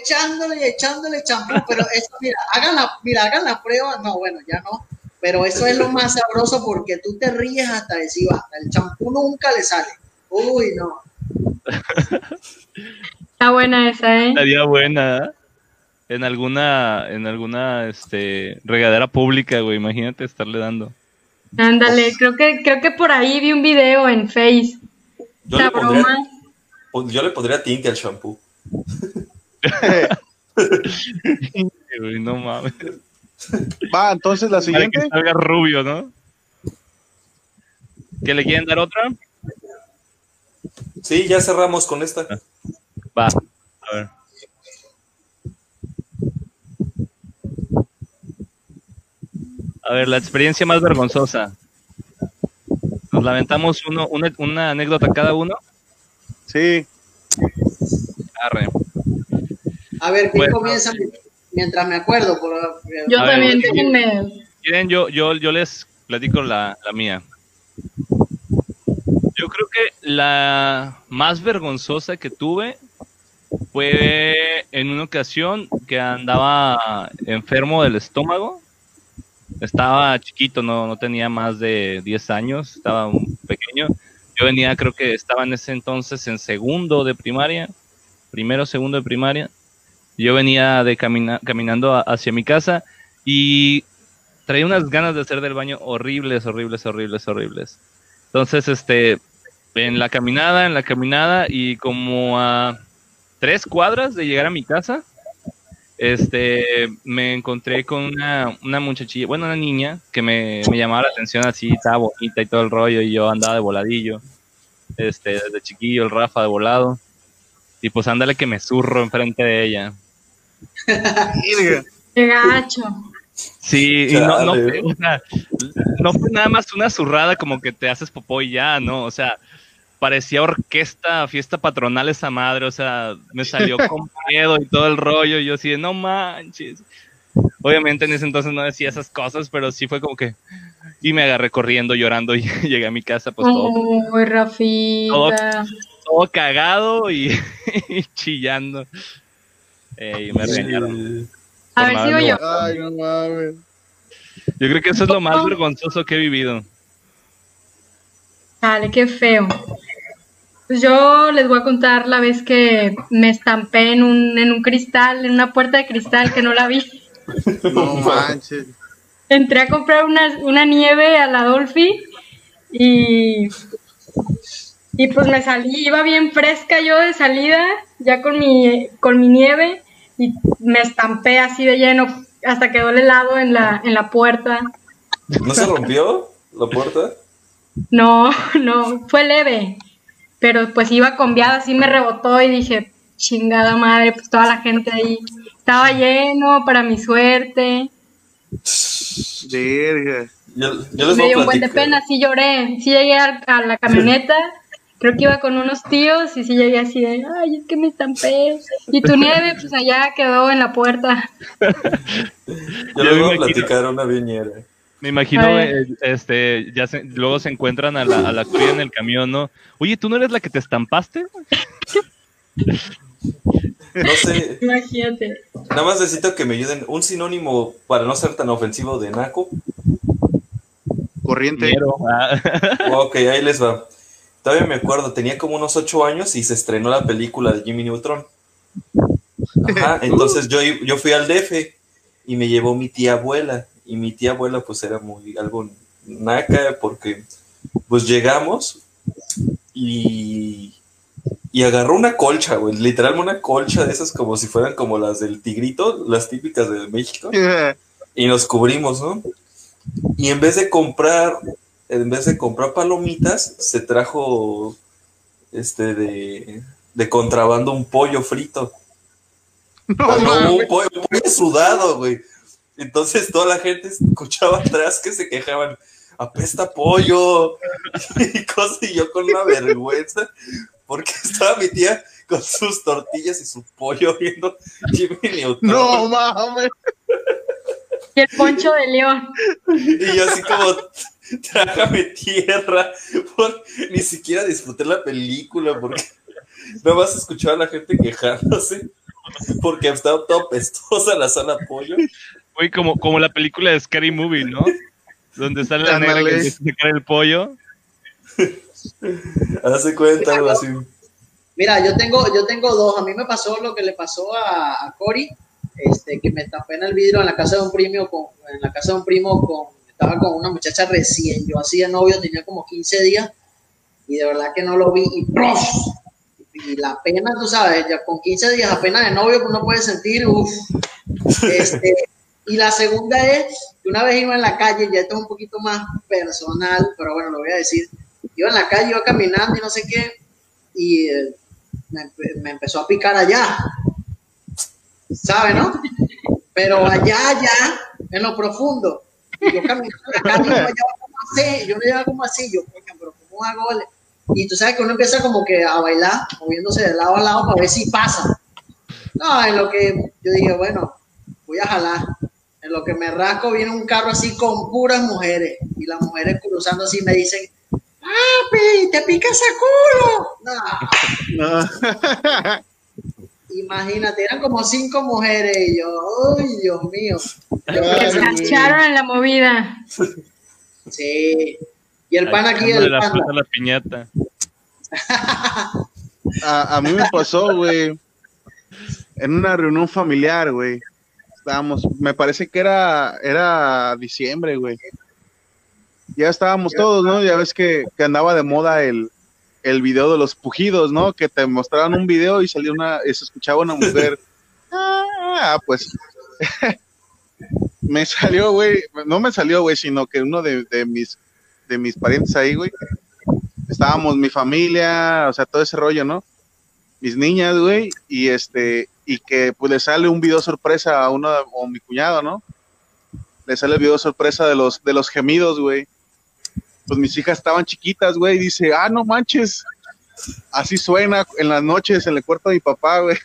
echándole y echándole champú, pero eso, mira, hagan la, mira, hagan la prueba, no, bueno, ya no, pero eso es lo más sabroso porque tú te ríes hasta decir basta, el champú nunca le sale, uy, no, Está buena esa, ¿eh? Estaría buena ¿eh? en alguna, en alguna, este, regadera pública, güey. Imagínate estarle dando. Ándale, creo que, creo que por ahí vi un video en Face. Yo Esa le, pondría, broma. yo le pondría tinte al shampoo. [LAUGHS] No mames. Va, entonces la Para que siguiente. salga rubio, ¿no? ¿Que le quieren dar otra? Sí, ya cerramos con esta. Va, a ver. A ver, la experiencia más vergonzosa. Nos lamentamos uno, una, una anécdota cada uno. Sí. Arre. a ver, ¿quién Bueno. comienza mientras me acuerdo? Por, Yo A también, déjenme. Quieren, yo, yo, yo les platico la, la mía. Yo creo que la más vergonzosa que tuve fue en una ocasión que andaba enfermo del estómago. Estaba chiquito, no, no tenía más de 10 años, estaba un pequeño. Yo venía, creo que estaba en ese entonces en segundo de primaria, primero, segundo de primaria. Yo venía de camina- caminando hacia mi casa y traía unas ganas de hacer del baño horribles, horribles, horribles, horribles. Entonces, este, en la caminada, en la caminada y como a tres cuadras de llegar a mi casa, este, me encontré con una, una muchachilla, bueno, una niña que me, me llamaba la atención así, estaba bonita y todo el rollo y yo andaba de voladillo, este, desde chiquillo, el Rafa de volado. Y pues ándale que me zurro enfrente de ella. [LAUGHS] Qué gacho. Sí, y no, no, fue, o sea, no fue nada más una zurrada como que te haces popó y ya, ¿no? O sea, parecía orquesta, fiesta patronal esa madre, o sea, me salió con pedo y todo el rollo, y yo así de, no manches. Obviamente en ese entonces no decía esas cosas, pero sí fue como que... Y me agarré corriendo, llorando, [LAUGHS] y llegué a mi casa, pues todo, Uy, Rafita. todo cagado y, [LAUGHS] y chillando. Eh, y me regañaron. A ver, sigo yo. Ay, no mames. Yo creo que eso es lo más vergonzoso que he vivido. Dale, qué feo. Pues yo les voy a contar la vez que me estampé en un, en un cristal, en una puerta de cristal que no la vi. [LAUGHS] No manches. Entré a comprar una, una nieve a la Dolphy y, y pues me salí, iba bien fresca yo de salida, ya con mi, con mi nieve y me estampé así de lleno hasta quedó el helado en la, en la puerta. ¿No se rompió la puerta? No, [LAUGHS] no, fue leve, pero pues iba conviada, así me rebotó y dije, chingada madre, pues toda la gente ahí estaba lleno para mi suerte. Verga. Yo, yo les Me dio a un buen de pena, sí lloré, sí llegué a, a la camioneta, creo que iba con unos tíos y sí llegué así de, ay, es que me estampé. Y tu nieve, pues allá quedó en la puerta. [LAUGHS] Yo les voy a platicar una viñera. Me imagino, eh, este, ya se- luego se encuentran a la, a la cría en el camión, ¿no? Oye, ¿tú no eres la que te estampaste? No sé, Imagínate. nada más necesito que me ayuden. Un sinónimo para no ser tan ofensivo de naco. Corriente. Ah. Ok, ahí les va. Todavía me acuerdo, tenía como unos ocho años y se estrenó la película de Jimmy Neutron. Ajá, [LAUGHS] entonces yo, yo fui al DF y me llevó mi tía abuela. Y mi tía abuela pues era muy algo naca porque pues llegamos y, y agarró una colcha, güey, literal una colcha de esas como si fueran como las del tigrito, las típicas de México y nos cubrimos, ¿no? Y en vez de comprar, en vez de comprar palomitas, se trajo este de, de contrabando un pollo frito. No no, mames. un, pollo, un pollo sudado, güey. Entonces toda la gente escuchaba atrás que se quejaban, apesta pollo [LAUGHS] y cosas, y yo con una vergüenza, porque estaba mi tía con sus tortillas y su pollo viendo Jimmy Neutron. No mames. Y el poncho de león. Y yo así como, trágame tierra, por- ni siquiera disfruté la película porque nada más escuchaba a la gente quejándose porque estaba toda pestosa la sala pollo. Güey, como, como la película de Scary Movie, ¿no? Donde sale la negra que empieza a sacar el pollo. Hace cuenta algo así. Mira, yo tengo, yo tengo dos. A mí me pasó lo que le pasó a, a Cory, este, que me tapé en el vidrio en la casa de un primo, con, en la casa de un primo con, estaba con una muchacha recién, yo hacía novio, tenía como 15 días, y de verdad que no lo vi, y ¡prof! Y la pena, tú sabes, ya con 15 días apenas de novio, uno puede sentir, uff. Este, y la segunda es, que una vez iba en la calle, ya esto es un poquito más personal, pero bueno, lo voy a decir. Iba en la calle, iba caminando y no sé qué, y eh, me, empe- me empezó a picar allá. ¿Sabe, no? Pero allá, allá, en lo profundo. Y yo caminando en la calle, yo me como así, yo me llevaba como así, yo, coño, pero ¿cómo hago? Y tú sabes que uno empieza como que a bailar, moviéndose de lado a lado para ver si pasa. No, en lo que yo dije, bueno, voy a jalar. En lo que me rasco viene un carro así con puras mujeres. Y las mujeres cruzando así me dicen, papi, te pica ese culo. No, No. [LAUGHS] imagínate, eran como cinco mujeres. Y yo, ay, Dios mío. Que se güey. echaron en la movida. Sí. Y el pan aquí, Echándole el la panda. fruta a la piñata. [LAUGHS] A, a mí me pasó, güey, en una reunión familiar, güey. Estábamos, me parece que era, era diciembre, güey. Ya estábamos todos, ¿no? Ya ves que, que andaba de moda el, el video de los pujidos, ¿no? Que te mostraban un video y salía una, y se escuchaba una mujer. [LAUGHS] Ah, pues. [LAUGHS] me salió, güey. No me salió, güey, sino que uno de, de mis, de mis parientes ahí, güey. Estábamos mi familia, o sea, todo ese rollo, ¿no? Mis niñas, güey, y este, y que pues le sale un video sorpresa a uno, o mi cuñado, ¿no? Le sale el video sorpresa de los, de los gemidos, güey. Pues mis hijas estaban chiquitas, güey, y dice, ah, no manches, así suena en las noches en el cuarto de mi papá, güey.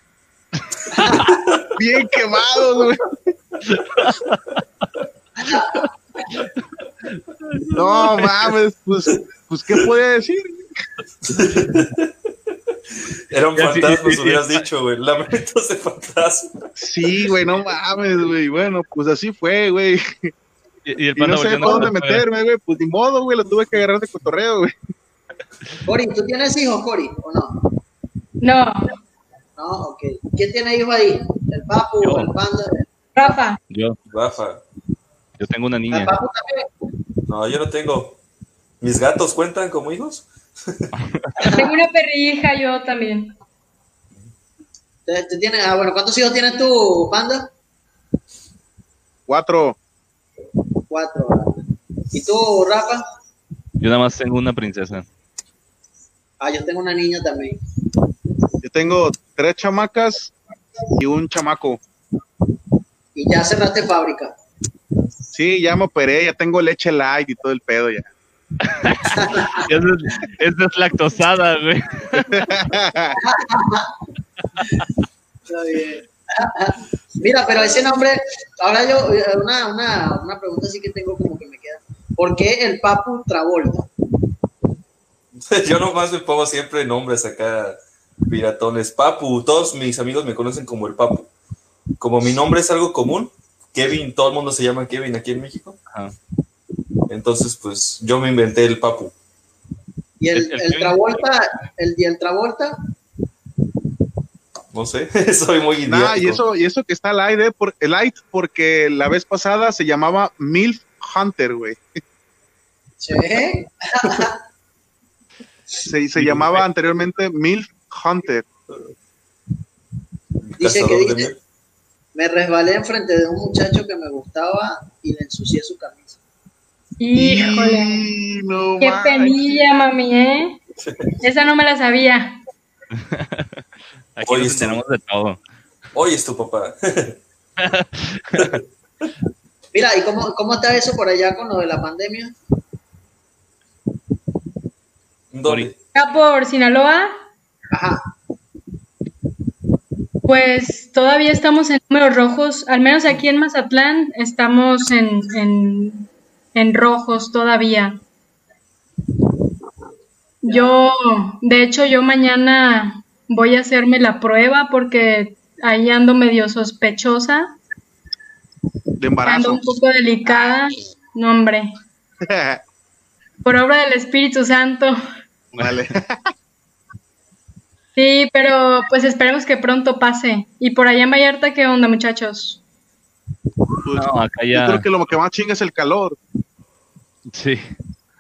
[LAUGHS] Bien quemados, güey. No mames, pues, pues, ¿qué podía decir? Sí, fantasmas, sí, sí. hubieras dicho, güey. Lamentos de fantasma. Sí, güey, no mames, güey. Bueno, pues así fue, güey. Y, y el Y panda no sé por dónde meterme, güey. Pues ni modo, güey, lo tuve que agarrar de cotorreo, güey. Cori, ¿tú tienes hijos, Cori, o no? No, No, ok. ¿Quién tiene hijos ahí? ¿El papu Yo. o el panda? Rafa. Yo, Rafa. yo tengo una ¿El niña. papu también? No, yo no tengo. ¿Mis gatos cuentan como hijos? Tengo una perrija yo también. ¿Te, te tiene- ah, bueno, ¿cuántos hijos tienes tú, panda? Cuatro. Cuatro. ¿Y tú, Rafa? Yo nada más tengo una princesa. Ah, yo tengo una niña también. Yo tengo tres chamacas y un chamaco. Y ya cerraste fábrica. Sí, ya me operé, ya tengo leche light y todo el pedo ya. [LAUGHS] Esa es, esa es lactosada, güey. Está bien. Mira, pero ese nombre, ahora yo, eh, una, una, una pregunta así que tengo como que me queda. ¿Por qué el Papu Travolta? [LAUGHS] Yo nomás me pongo siempre nombres acá, piratones. Papu, todos mis amigos me conocen como el Papu. Como mi nombre es algo común, Kevin, todo el mundo se llama Kevin aquí en México. Ajá. Entonces, pues yo me inventé el Papu. Y el, El- Travolta, el, y el Travolta, No sé, [LAUGHS] soy muy idiota. Nah, y eso, y eso que está light, eh, por, el light, porque la vez pasada se llamaba MILF Hunter, güey. che, [LAUGHS] Se, se llamaba anteriormente MILF Hunter. dice que dice- me resbalé enfrente de un muchacho que me gustaba y le ensucié su camisa. Híjole. Y no Qué manches. penilla, mami, ¿eh? [LAUGHS] Esa no me la sabía. Aquí nos esto- enteramos de todo. Oye, es tu papá. [LAUGHS] Mira, ¿y cómo, cómo está eso por allá con lo de la pandemia? ¿Dónde? Acá por Sinaloa, Ajá, pues todavía estamos en números rojos. Al menos aquí en Mazatlán estamos en, en, en rojos todavía. Yo, de hecho, yo mañana voy a hacerme la prueba porque ahí ando medio sospechosa, De ando embarazo. un poco delicada. No, hombre, [LAUGHS] por obra del Espíritu Santo. vale. [LAUGHS] Sí, pero pues esperemos que pronto pase. Y por allá en Vallarta, ¿qué onda, muchachos? Pues, No, acá Yo ya. creo que lo que más chinga es el calor. Sí.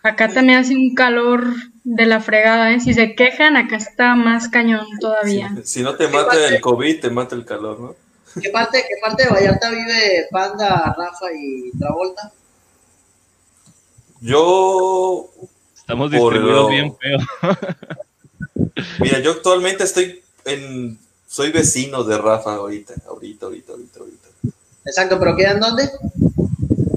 Acá también hace un calor de la fregada, ¿eh? Si se quejan, acá está más cañón todavía. Si no te mata el COVID, te mata el calor, ¿no? ¿qué parte, qué parte de Vallarta vive Panda, Rafa y Travolta? Yo, Estamos distribuidos lo- bien feo. [LAUGHS] mira, yo actualmente estoy en, soy vecino de Rafa ahorita, ahorita, ahorita, ahorita, ahorita. Exacto, pero ¿quedan dónde?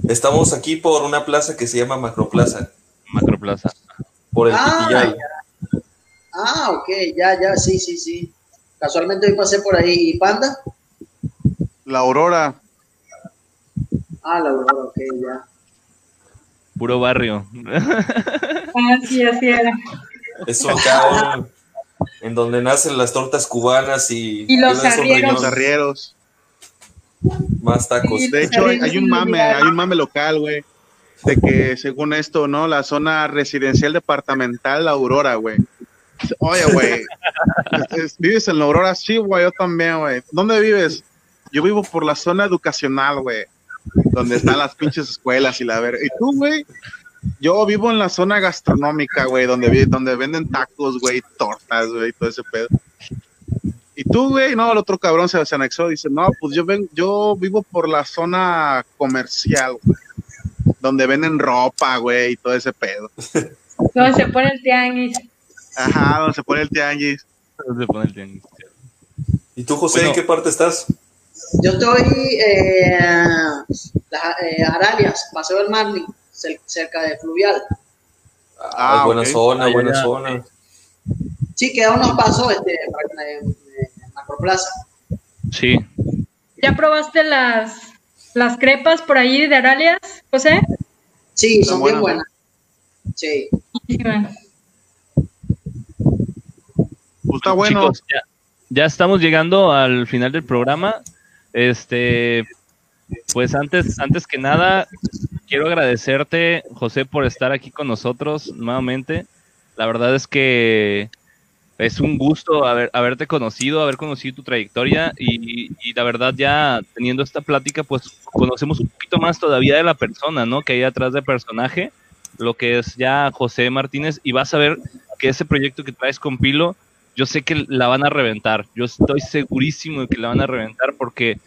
Estamos aquí por una plaza que se llama Macroplaza, Macroplaza. por el Ah. Ah, ok, ya, ya, sí, sí, sí. Casualmente hoy pasé por ahí. ¿Y Panda? La aurora. Ah, la verdad, ok, ya. Puro barrio. Así, así era. Es un caos en donde nacen las tortas cubanas y, Y los arrieros. Los arrieros. Más tacos. De hecho, hay, hay un mame, hay un mame local, güey. De que según esto, ¿no? La zona residencial departamental La Aurora, güey. Oye, güey. [LAUGHS] es- ¿Vives en La Aurora? Sí, güey, yo también, güey. ¿Dónde vives? Yo vivo por la zona educacional, güey. Donde están las pinches escuelas y la verga. ¿Y tú, güey? Yo vivo en la zona gastronómica, güey, donde, donde venden tacos, güey, tortas, güey, todo ese pedo. Y tú, güey, no, el otro cabrón se, se anexó, dice, no, pues yo ven, yo vivo por la zona comercial, güey, donde venden ropa, güey, y todo ese pedo. [LAUGHS] Donde se pone el tianguis. Ajá, donde se pone el tianguis. Se pone el tianguis. ¿Y tú, José, Bueno. en qué parte estás? Yo estoy eh, eh, Aralias, Paseo del Marlin, cer- cerca de Fluvial. Ah, Ah, buena zona, Ah, buena zona. Sí, queda unos pasos este, para- en, en Macroplaza. Sí. ¿Ya probaste las, las crepas por ahí de Aralias, José? Sí, Están son bien buenas, buenas. Sí. Pues está bueno. Chicos, ya, ya estamos llegando al final del programa. Este, pues antes, antes que nada, quiero agradecerte, José, por estar aquí con nosotros nuevamente. La verdad es que es un gusto haber, haberte conocido, haber conocido tu trayectoria y, y la verdad ya teniendo esta plática, pues conocemos un poquito más todavía de la persona, ¿no? Que hay atrás del personaje, lo que es ya José Martínez y vas a ver que ese proyecto que traes con Pilo, yo sé que la van a reventar, yo estoy segurísimo de que la van a reventar porque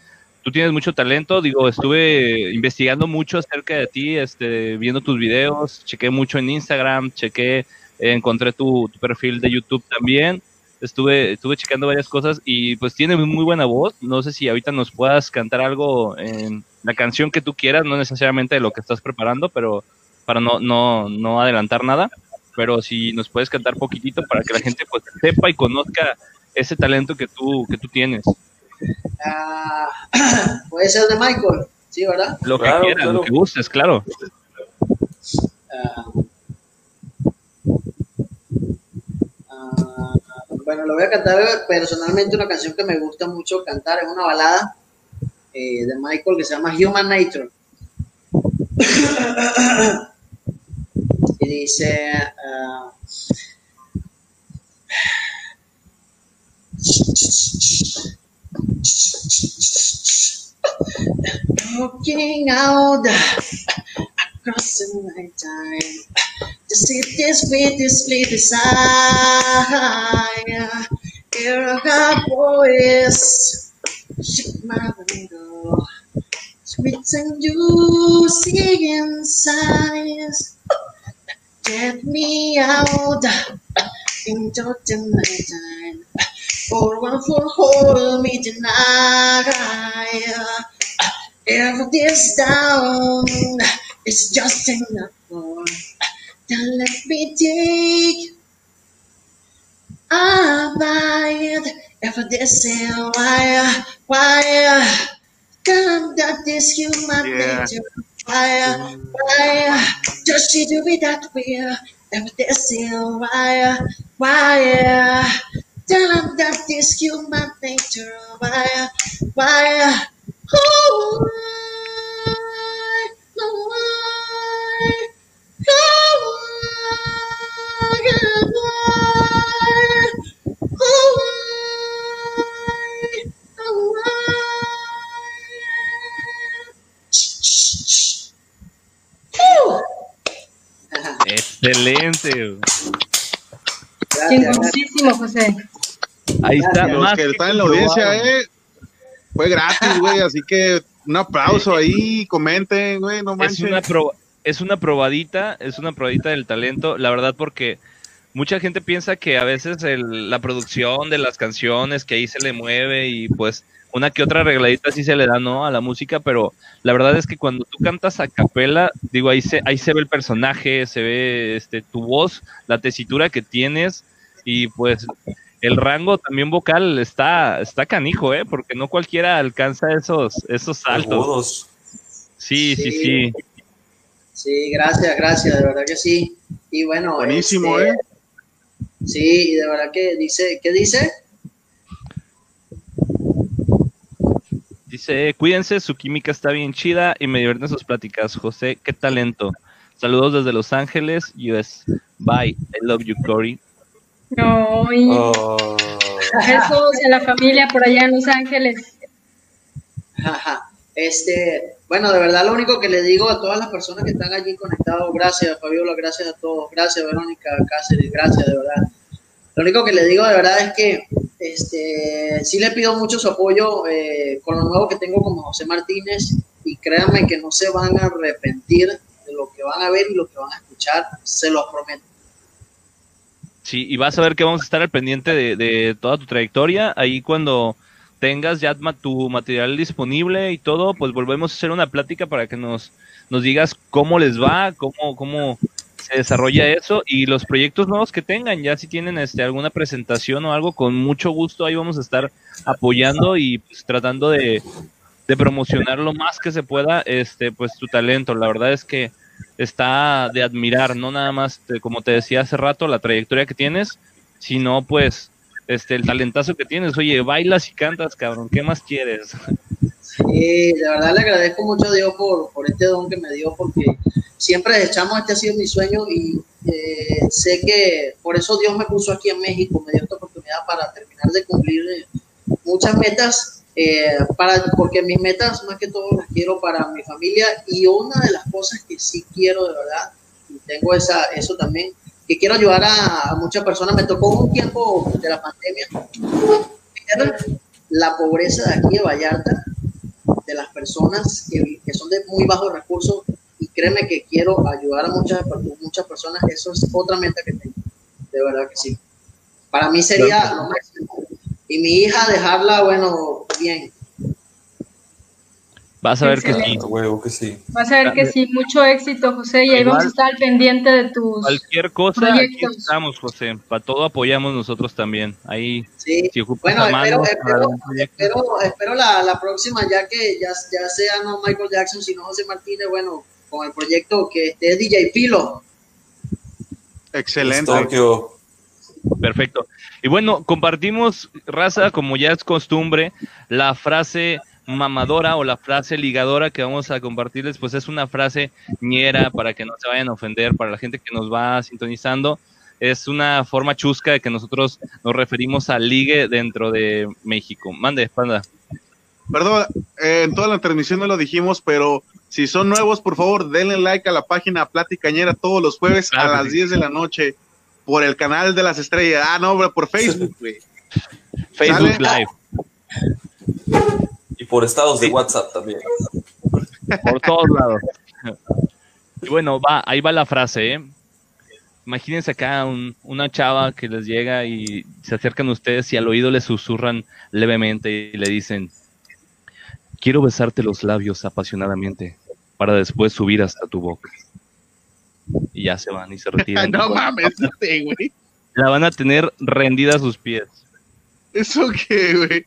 tú tienes mucho talento, digo, estuve investigando mucho acerca de ti, este, viendo tus videos, chequé mucho en Instagram, chequé, eh, encontré tu, tu perfil de YouTube también, estuve, estuve checando varias cosas y pues tiene muy buena voz, no sé si ahorita nos puedas cantar algo en la canción que tú quieras, no necesariamente de lo que estás preparando, pero para no, no, no adelantar nada, pero si nos puedes cantar poquitito para que la gente pues sepa y conozca ese talento que tú, que tú tienes. Ah, [CLEARS THROAT] puede ser de Michael, sí, ¿verdad? Lo que Claro, quieras, claro. lo que gustes, claro. Ah, ah, bueno, lo voy a cantar personalmente una canción que me gusta mucho cantar, es una balada eh, de Michael que se llama Human Nature. y dice, ah, looking out across the night time to see this sweetly desire. Hear a voice, shake my window, sweet and juicy inside. Get me out into the night time. For one for hold me tonight. If this down is just enough for, then let me take a bite. If this is why, why, come that this human Yeah. nature. Why, why, does she do it that way. If this is why, why, tell that this human nature. Why, why, oh, why, no, why, oh, why, oh, why, oh, why. Excelente. Chingoncísimo, José. Ahí está. Los más que que están en la audiencia, eh, fue gratis, güey, así que un aplauso ahí, comenten, güey, no es manches. una pro- es una probadita, es una probadita del talento, la verdad porque mucha gente piensa que a veces el- la producción de las canciones que ahí se le mueve y pues una que otra arregladita sí se le da no a la música, pero la verdad es que cuando tú cantas a capela, digo ahí se ahí se ve el personaje, se ve este tu voz, la tesitura que tienes y pues el rango también vocal está está canijo, eh, porque no cualquiera alcanza esos esos saltos. Agudos. Sí, sí, Sí. sí. Sí, gracias, gracias, de verdad que sí. Y bueno, Buenísimo, este, ¿eh? Sí, y de verdad que dice, ¿qué dice? Dice, cuídense, su química está bien chida y me divierten sus pláticas. José, qué talento. Saludos desde Los Ángeles, US. Bye. I love you, Cory. Ay, Oh. besos en la familia por allá en Los Ángeles. Ajá. Este, bueno, de verdad lo único que le digo a todas las personas que están allí conectados, gracias Fabiola, gracias a todos, gracias Verónica Cáceres, gracias de verdad. Lo único que le digo de verdad es que este, sí le pido mucho su apoyo eh, con lo nuevo que tengo como José Martínez y créanme que no se van a arrepentir de lo que van a ver y lo que van a escuchar, se los prometo. Sí, y vas a ver que vamos a estar al pendiente de, de toda tu trayectoria. Ahí cuando tengas ya tu material disponible y todo, pues volvemos a hacer una plática para que nos, nos digas cómo les va, cómo, cómo se desarrolla eso y los proyectos nuevos que tengan. Ya si tienen este, alguna presentación o algo, con mucho gusto ahí vamos a estar apoyando y pues, tratando de, de promocionar lo más que se pueda este, pues tu talento. La verdad es que está de admirar, no nada más, te- como te decía hace rato, la trayectoria que tienes, sino pues este, el talentazo que tienes. Oye, bailas y cantas, cabrón, ¿qué más quieres? Sí, de verdad le agradezco mucho a Dios por, por este don que me dio, porque siempre echamos, este ha sido mi sueño y eh, sé que por eso Dios me puso aquí en México, me dio esta oportunidad para terminar de cumplir eh, muchas metas, eh, para, porque mis metas más que todo las quiero para mi familia y una de las cosas que sí quiero de verdad, y tengo esa, eso también, que quiero ayudar a, a muchas personas, me tocó un tiempo de la pandemia ver la pobreza de aquí de Vallarta, de las personas que, que son de muy bajos recursos y créeme que quiero ayudar a muchas, muchas personas, eso es otra meta que tengo, de verdad que sí. Para mí sería lo máximo. Y mi hija dejarla, bueno, bien. Vas a ver que sí. Huevo que sí. Vas a ver que sí, mucho éxito, José, y ahí Igual. vamos a estar al pendiente de tus... Cualquier cosa, aquí estamos, José. Para todo apoyamos nosotros también. Ahí, Sí. si ocupas Bueno, mano espero, espero, espero, espero la, la próxima, ya que ya, ya sea no Michael Jackson, sino José Martínez, bueno, con el proyecto que esté DJ Pilo. Excelente. Tokio. Perfecto. Y bueno, compartimos, raza, como ya es costumbre, la frase mamadora o la frase ligadora que vamos a compartirles, pues es una frase ñera para que no se vayan a ofender, para la gente que nos va sintonizando. Es una forma chusca de que nosotros nos referimos al ligue dentro de México. Mande, panda. Perdón, eh, en toda la transmisión no lo dijimos, pero si son nuevos, por favor, denle like a la página Platicañera todos los jueves Claro a las sí. 10 de la noche por el canal de las estrellas. Ah, no, bro, por Facebook, güey. Facebook Sale. Live, Y por estados de WhatsApp también. por todos lados. Y bueno, va, ahí va la frase, ¿eh? Imagínense acá un- una chava que les llega y se acercan a ustedes y al oído les susurran levemente y le dicen, quiero besarte los labios apasionadamente para después subir hasta tu boca. Y ya se van y se [LAUGHS] retiran. no mames, [LAUGHS] este, güey. La van a tener rendida a sus pies. ¿Eso qué, güey?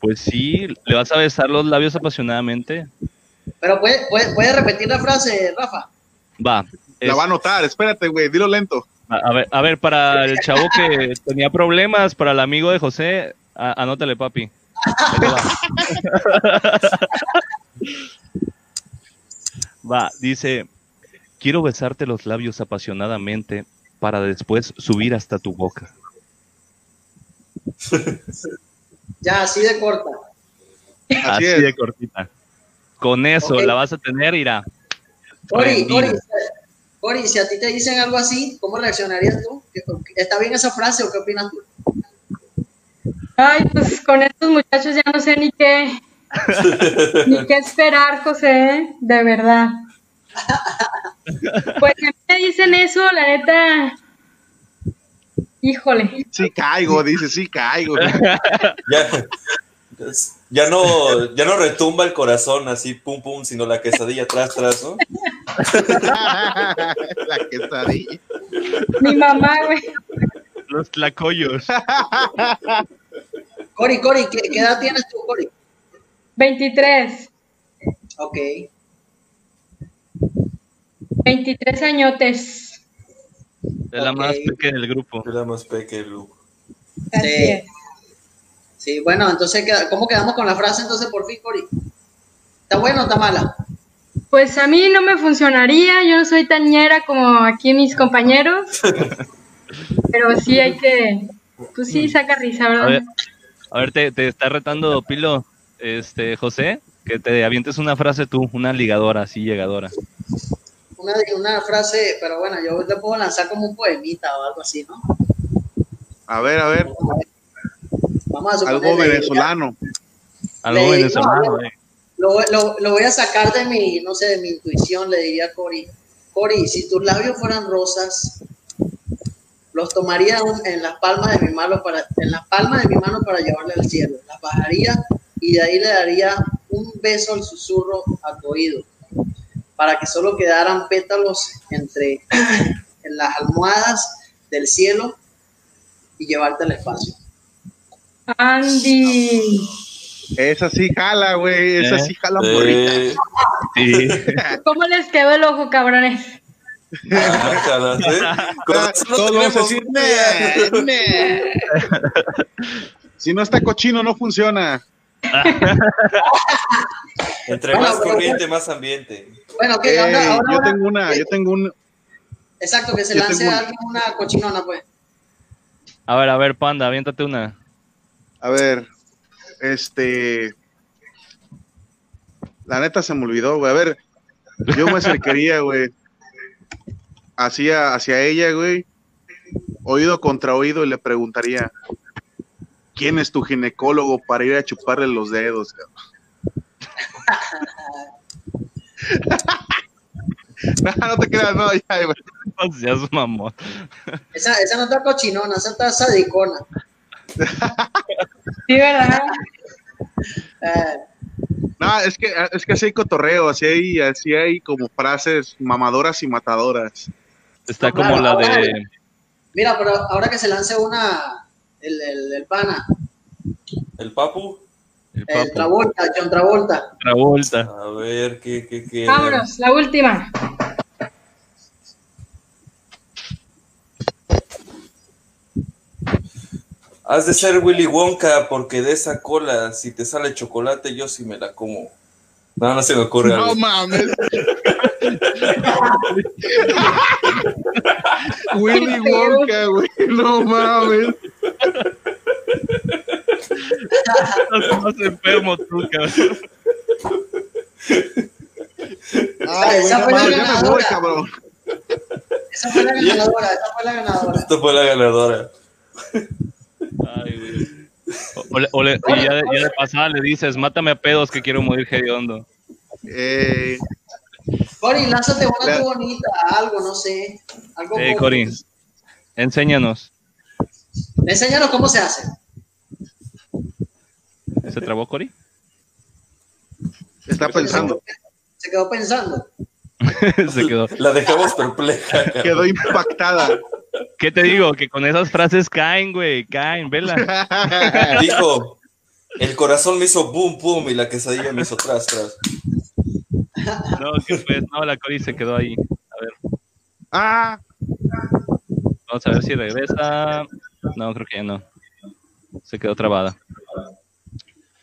Pues sí, le vas a besar los labios apasionadamente. Pero puede, puede, puede repetir la frase, Rafa. Va. La va a anotar, espérate, güey, dilo lento. A, a ver, a ver, para el chavo que tenía problemas, para el amigo de José, a- anótale, papi. [LAUGHS] Va. Dice, quiero besarte los labios apasionadamente para después subir hasta tu boca. [LAUGHS] Ya, así de corta. Así de cortita. Con eso la vas a tener, irá. Cori, Rendida. Cori, Cori, si a ti te dicen algo así, ¿cómo reaccionarías tú? ¿Qué- ¿Está bien esa frase o qué opinas tú? Ay, pues con estos muchachos ya no sé ni qué, [LAUGHS] ni qué esperar, José, de verdad. Pues a mí me dicen eso, la neta, híjole, Sí caigo, dice, sí caigo. [LAUGHS] Ya, ya no, ya no retumba el corazón así, pum pum, sino la quesadilla tras tras, ¿no? [LAUGHS] la quesadilla. mi mamá, güey, Los tlacoyos. Cori, Cori, ¿qué, qué edad tienes tú, Cori? 23, Ok. 23 añotes. Es la más Ok. pequeña del grupo. Era más pequeño. Así Sí. es. Sí, bueno, entonces, ¿cómo quedamos con la frase entonces por fin, Cori? ¿Está buena o está mala? Pues a mí no me funcionaría, yo no soy tan ñera como aquí mis compañeros, [LAUGHS] pero sí hay que, pues sí, saca risa, A ver, ¿verdad? a ver te, te está retando Pilo, este José, que te avientes una frase tú, una ligadora, así llegadora. Una, una frase, pero bueno, yo te puedo lanzar como un poemita o algo así, ¿no? A ver, a ver, Vamos a suponer. algo venezolano. Algo venezolano, no, eh. Lo, lo, lo voy a sacar de mi, no sé, de mi intuición, le diría a Cori. Cori, si tus labios fueran rosas, los tomaría en las palmas de mi mano para, en las palmas de mi mano para llevarle al cielo. Las bajaría y de ahí le daría un beso al susurro a tu oído, para que solo quedaran pétalos entre [CLEARS THROAT] en las almohadas del cielo y llevarte al espacio. Andy, Esa sí jala, güey, esa ¿Eh? sí jala morrita. Eh, Sí. ¿cómo les quedó el ojo, cabrones? Ah, ¿eh? Con Ah, razón no todos vamos a tenemos- decir, "Nah, nah". Si no está cochino, no funciona. [LAUGHS] Entre Bueno, más pero- corriente, más ambiente. Bueno, que Ey, ahora, ahora- yo tengo una, yo tengo un, exacto, que se yo lance alguien una cochinona, pues. A ver, a ver, panda, aviéntate una. a ver, este, la neta se me olvidó, güey. A ver, yo me acercaría, [LAUGHS] güey, hacia, hacia ella, güey, oído contra oído y le preguntaría, ¿quién es tu ginecólogo para ir a chuparle los dedos? cabrón? [LAUGHS] no, no te creas, no, ya, güey. No seas mamón. Esa, esa no está cochinona, esa está sadicona. Sí, ¿verdad? Eh, No, es que, es que así hay cotorreo, así hay, así hay como frases mamadoras y matadoras. Está No, como claro, la ahora- de. mira, pero ahora que se lance una, el, el, el pana, El papu. El. Travolta, John Travolta. Travolta. A ver, ¿qué, qué, qué? Vámonos, la última. Has de ser Willy Wonka porque de esa cola, si te sale chocolate, yo sí me la como. No, no se me ocurre algo. No mames. [LAUGHS] Willy Wonka, güey. No mames. Estás más enfermo tú, cabrón. Ay, Esa fue la ganadora. cabrón. Esa fue la ganadora, esa fue la ganadora. Esto fue la ganadora. Ay, güey. O, le- o le- y ya de, ya de pasada le dices, mátame a pedos que quiero morir hediondo. Eh, Cori, lánzate una La- bonita, algo, no sé. Algo Eh, Cory, enséñanos. Enséñanos cómo se hace. ¿Se trabó Cory? está pensando. Se quedó pensando. [LAUGHS] Se quedó. La dejamos perpleja. [LAUGHS] Quedó impactada. ¿Qué te digo? Que con esas frases caen, güey, caen, vela. [LAUGHS] Dijo, el corazón me hizo boom, boom y la quesadilla me hizo tras, tras. No, que pues, no, la Cory se quedó ahí. A ver, Ah, vamos a ver si regresa. No, creo que ya no. Se quedó trabada.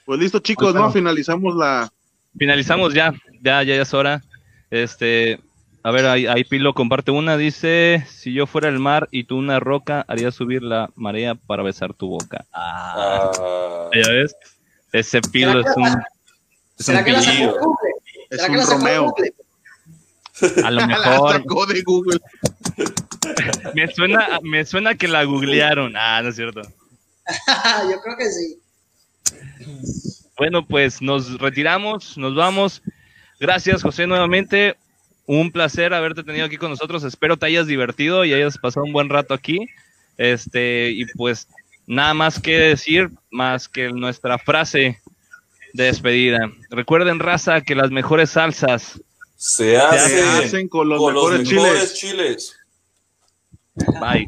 pues listo, chicos, Bueno. ¿no? Finalizamos la. Finalizamos ya, ya, ya es hora. Este, a ver, ahí, ahí Pilo comparte una, dice, si yo fuera el mar y tú una roca, haría subir la marea para besar tu boca. Ah, Ah, ya ves, ese Pilo es un, es un ¿Será que la sacó de pilillo. Google? Es ¿Será que un Romeo. Google? A lo [LAUGHS] La mejor, sacó de Google. [LAUGHS] me suena, me suena que la googlearon. Ah, no es cierto. [LAUGHS] Yo creo que sí. Bueno, pues nos retiramos, nos vamos. Gracias, José, nuevamente. Un placer haberte tenido aquí con nosotros. Espero te hayas divertido y hayas pasado un buen rato aquí. Este, y pues nada más que decir, más que nuestra frase de despedida. Recuerden, raza, que las mejores salsas. Se hacen, con los, con chiles. Bye.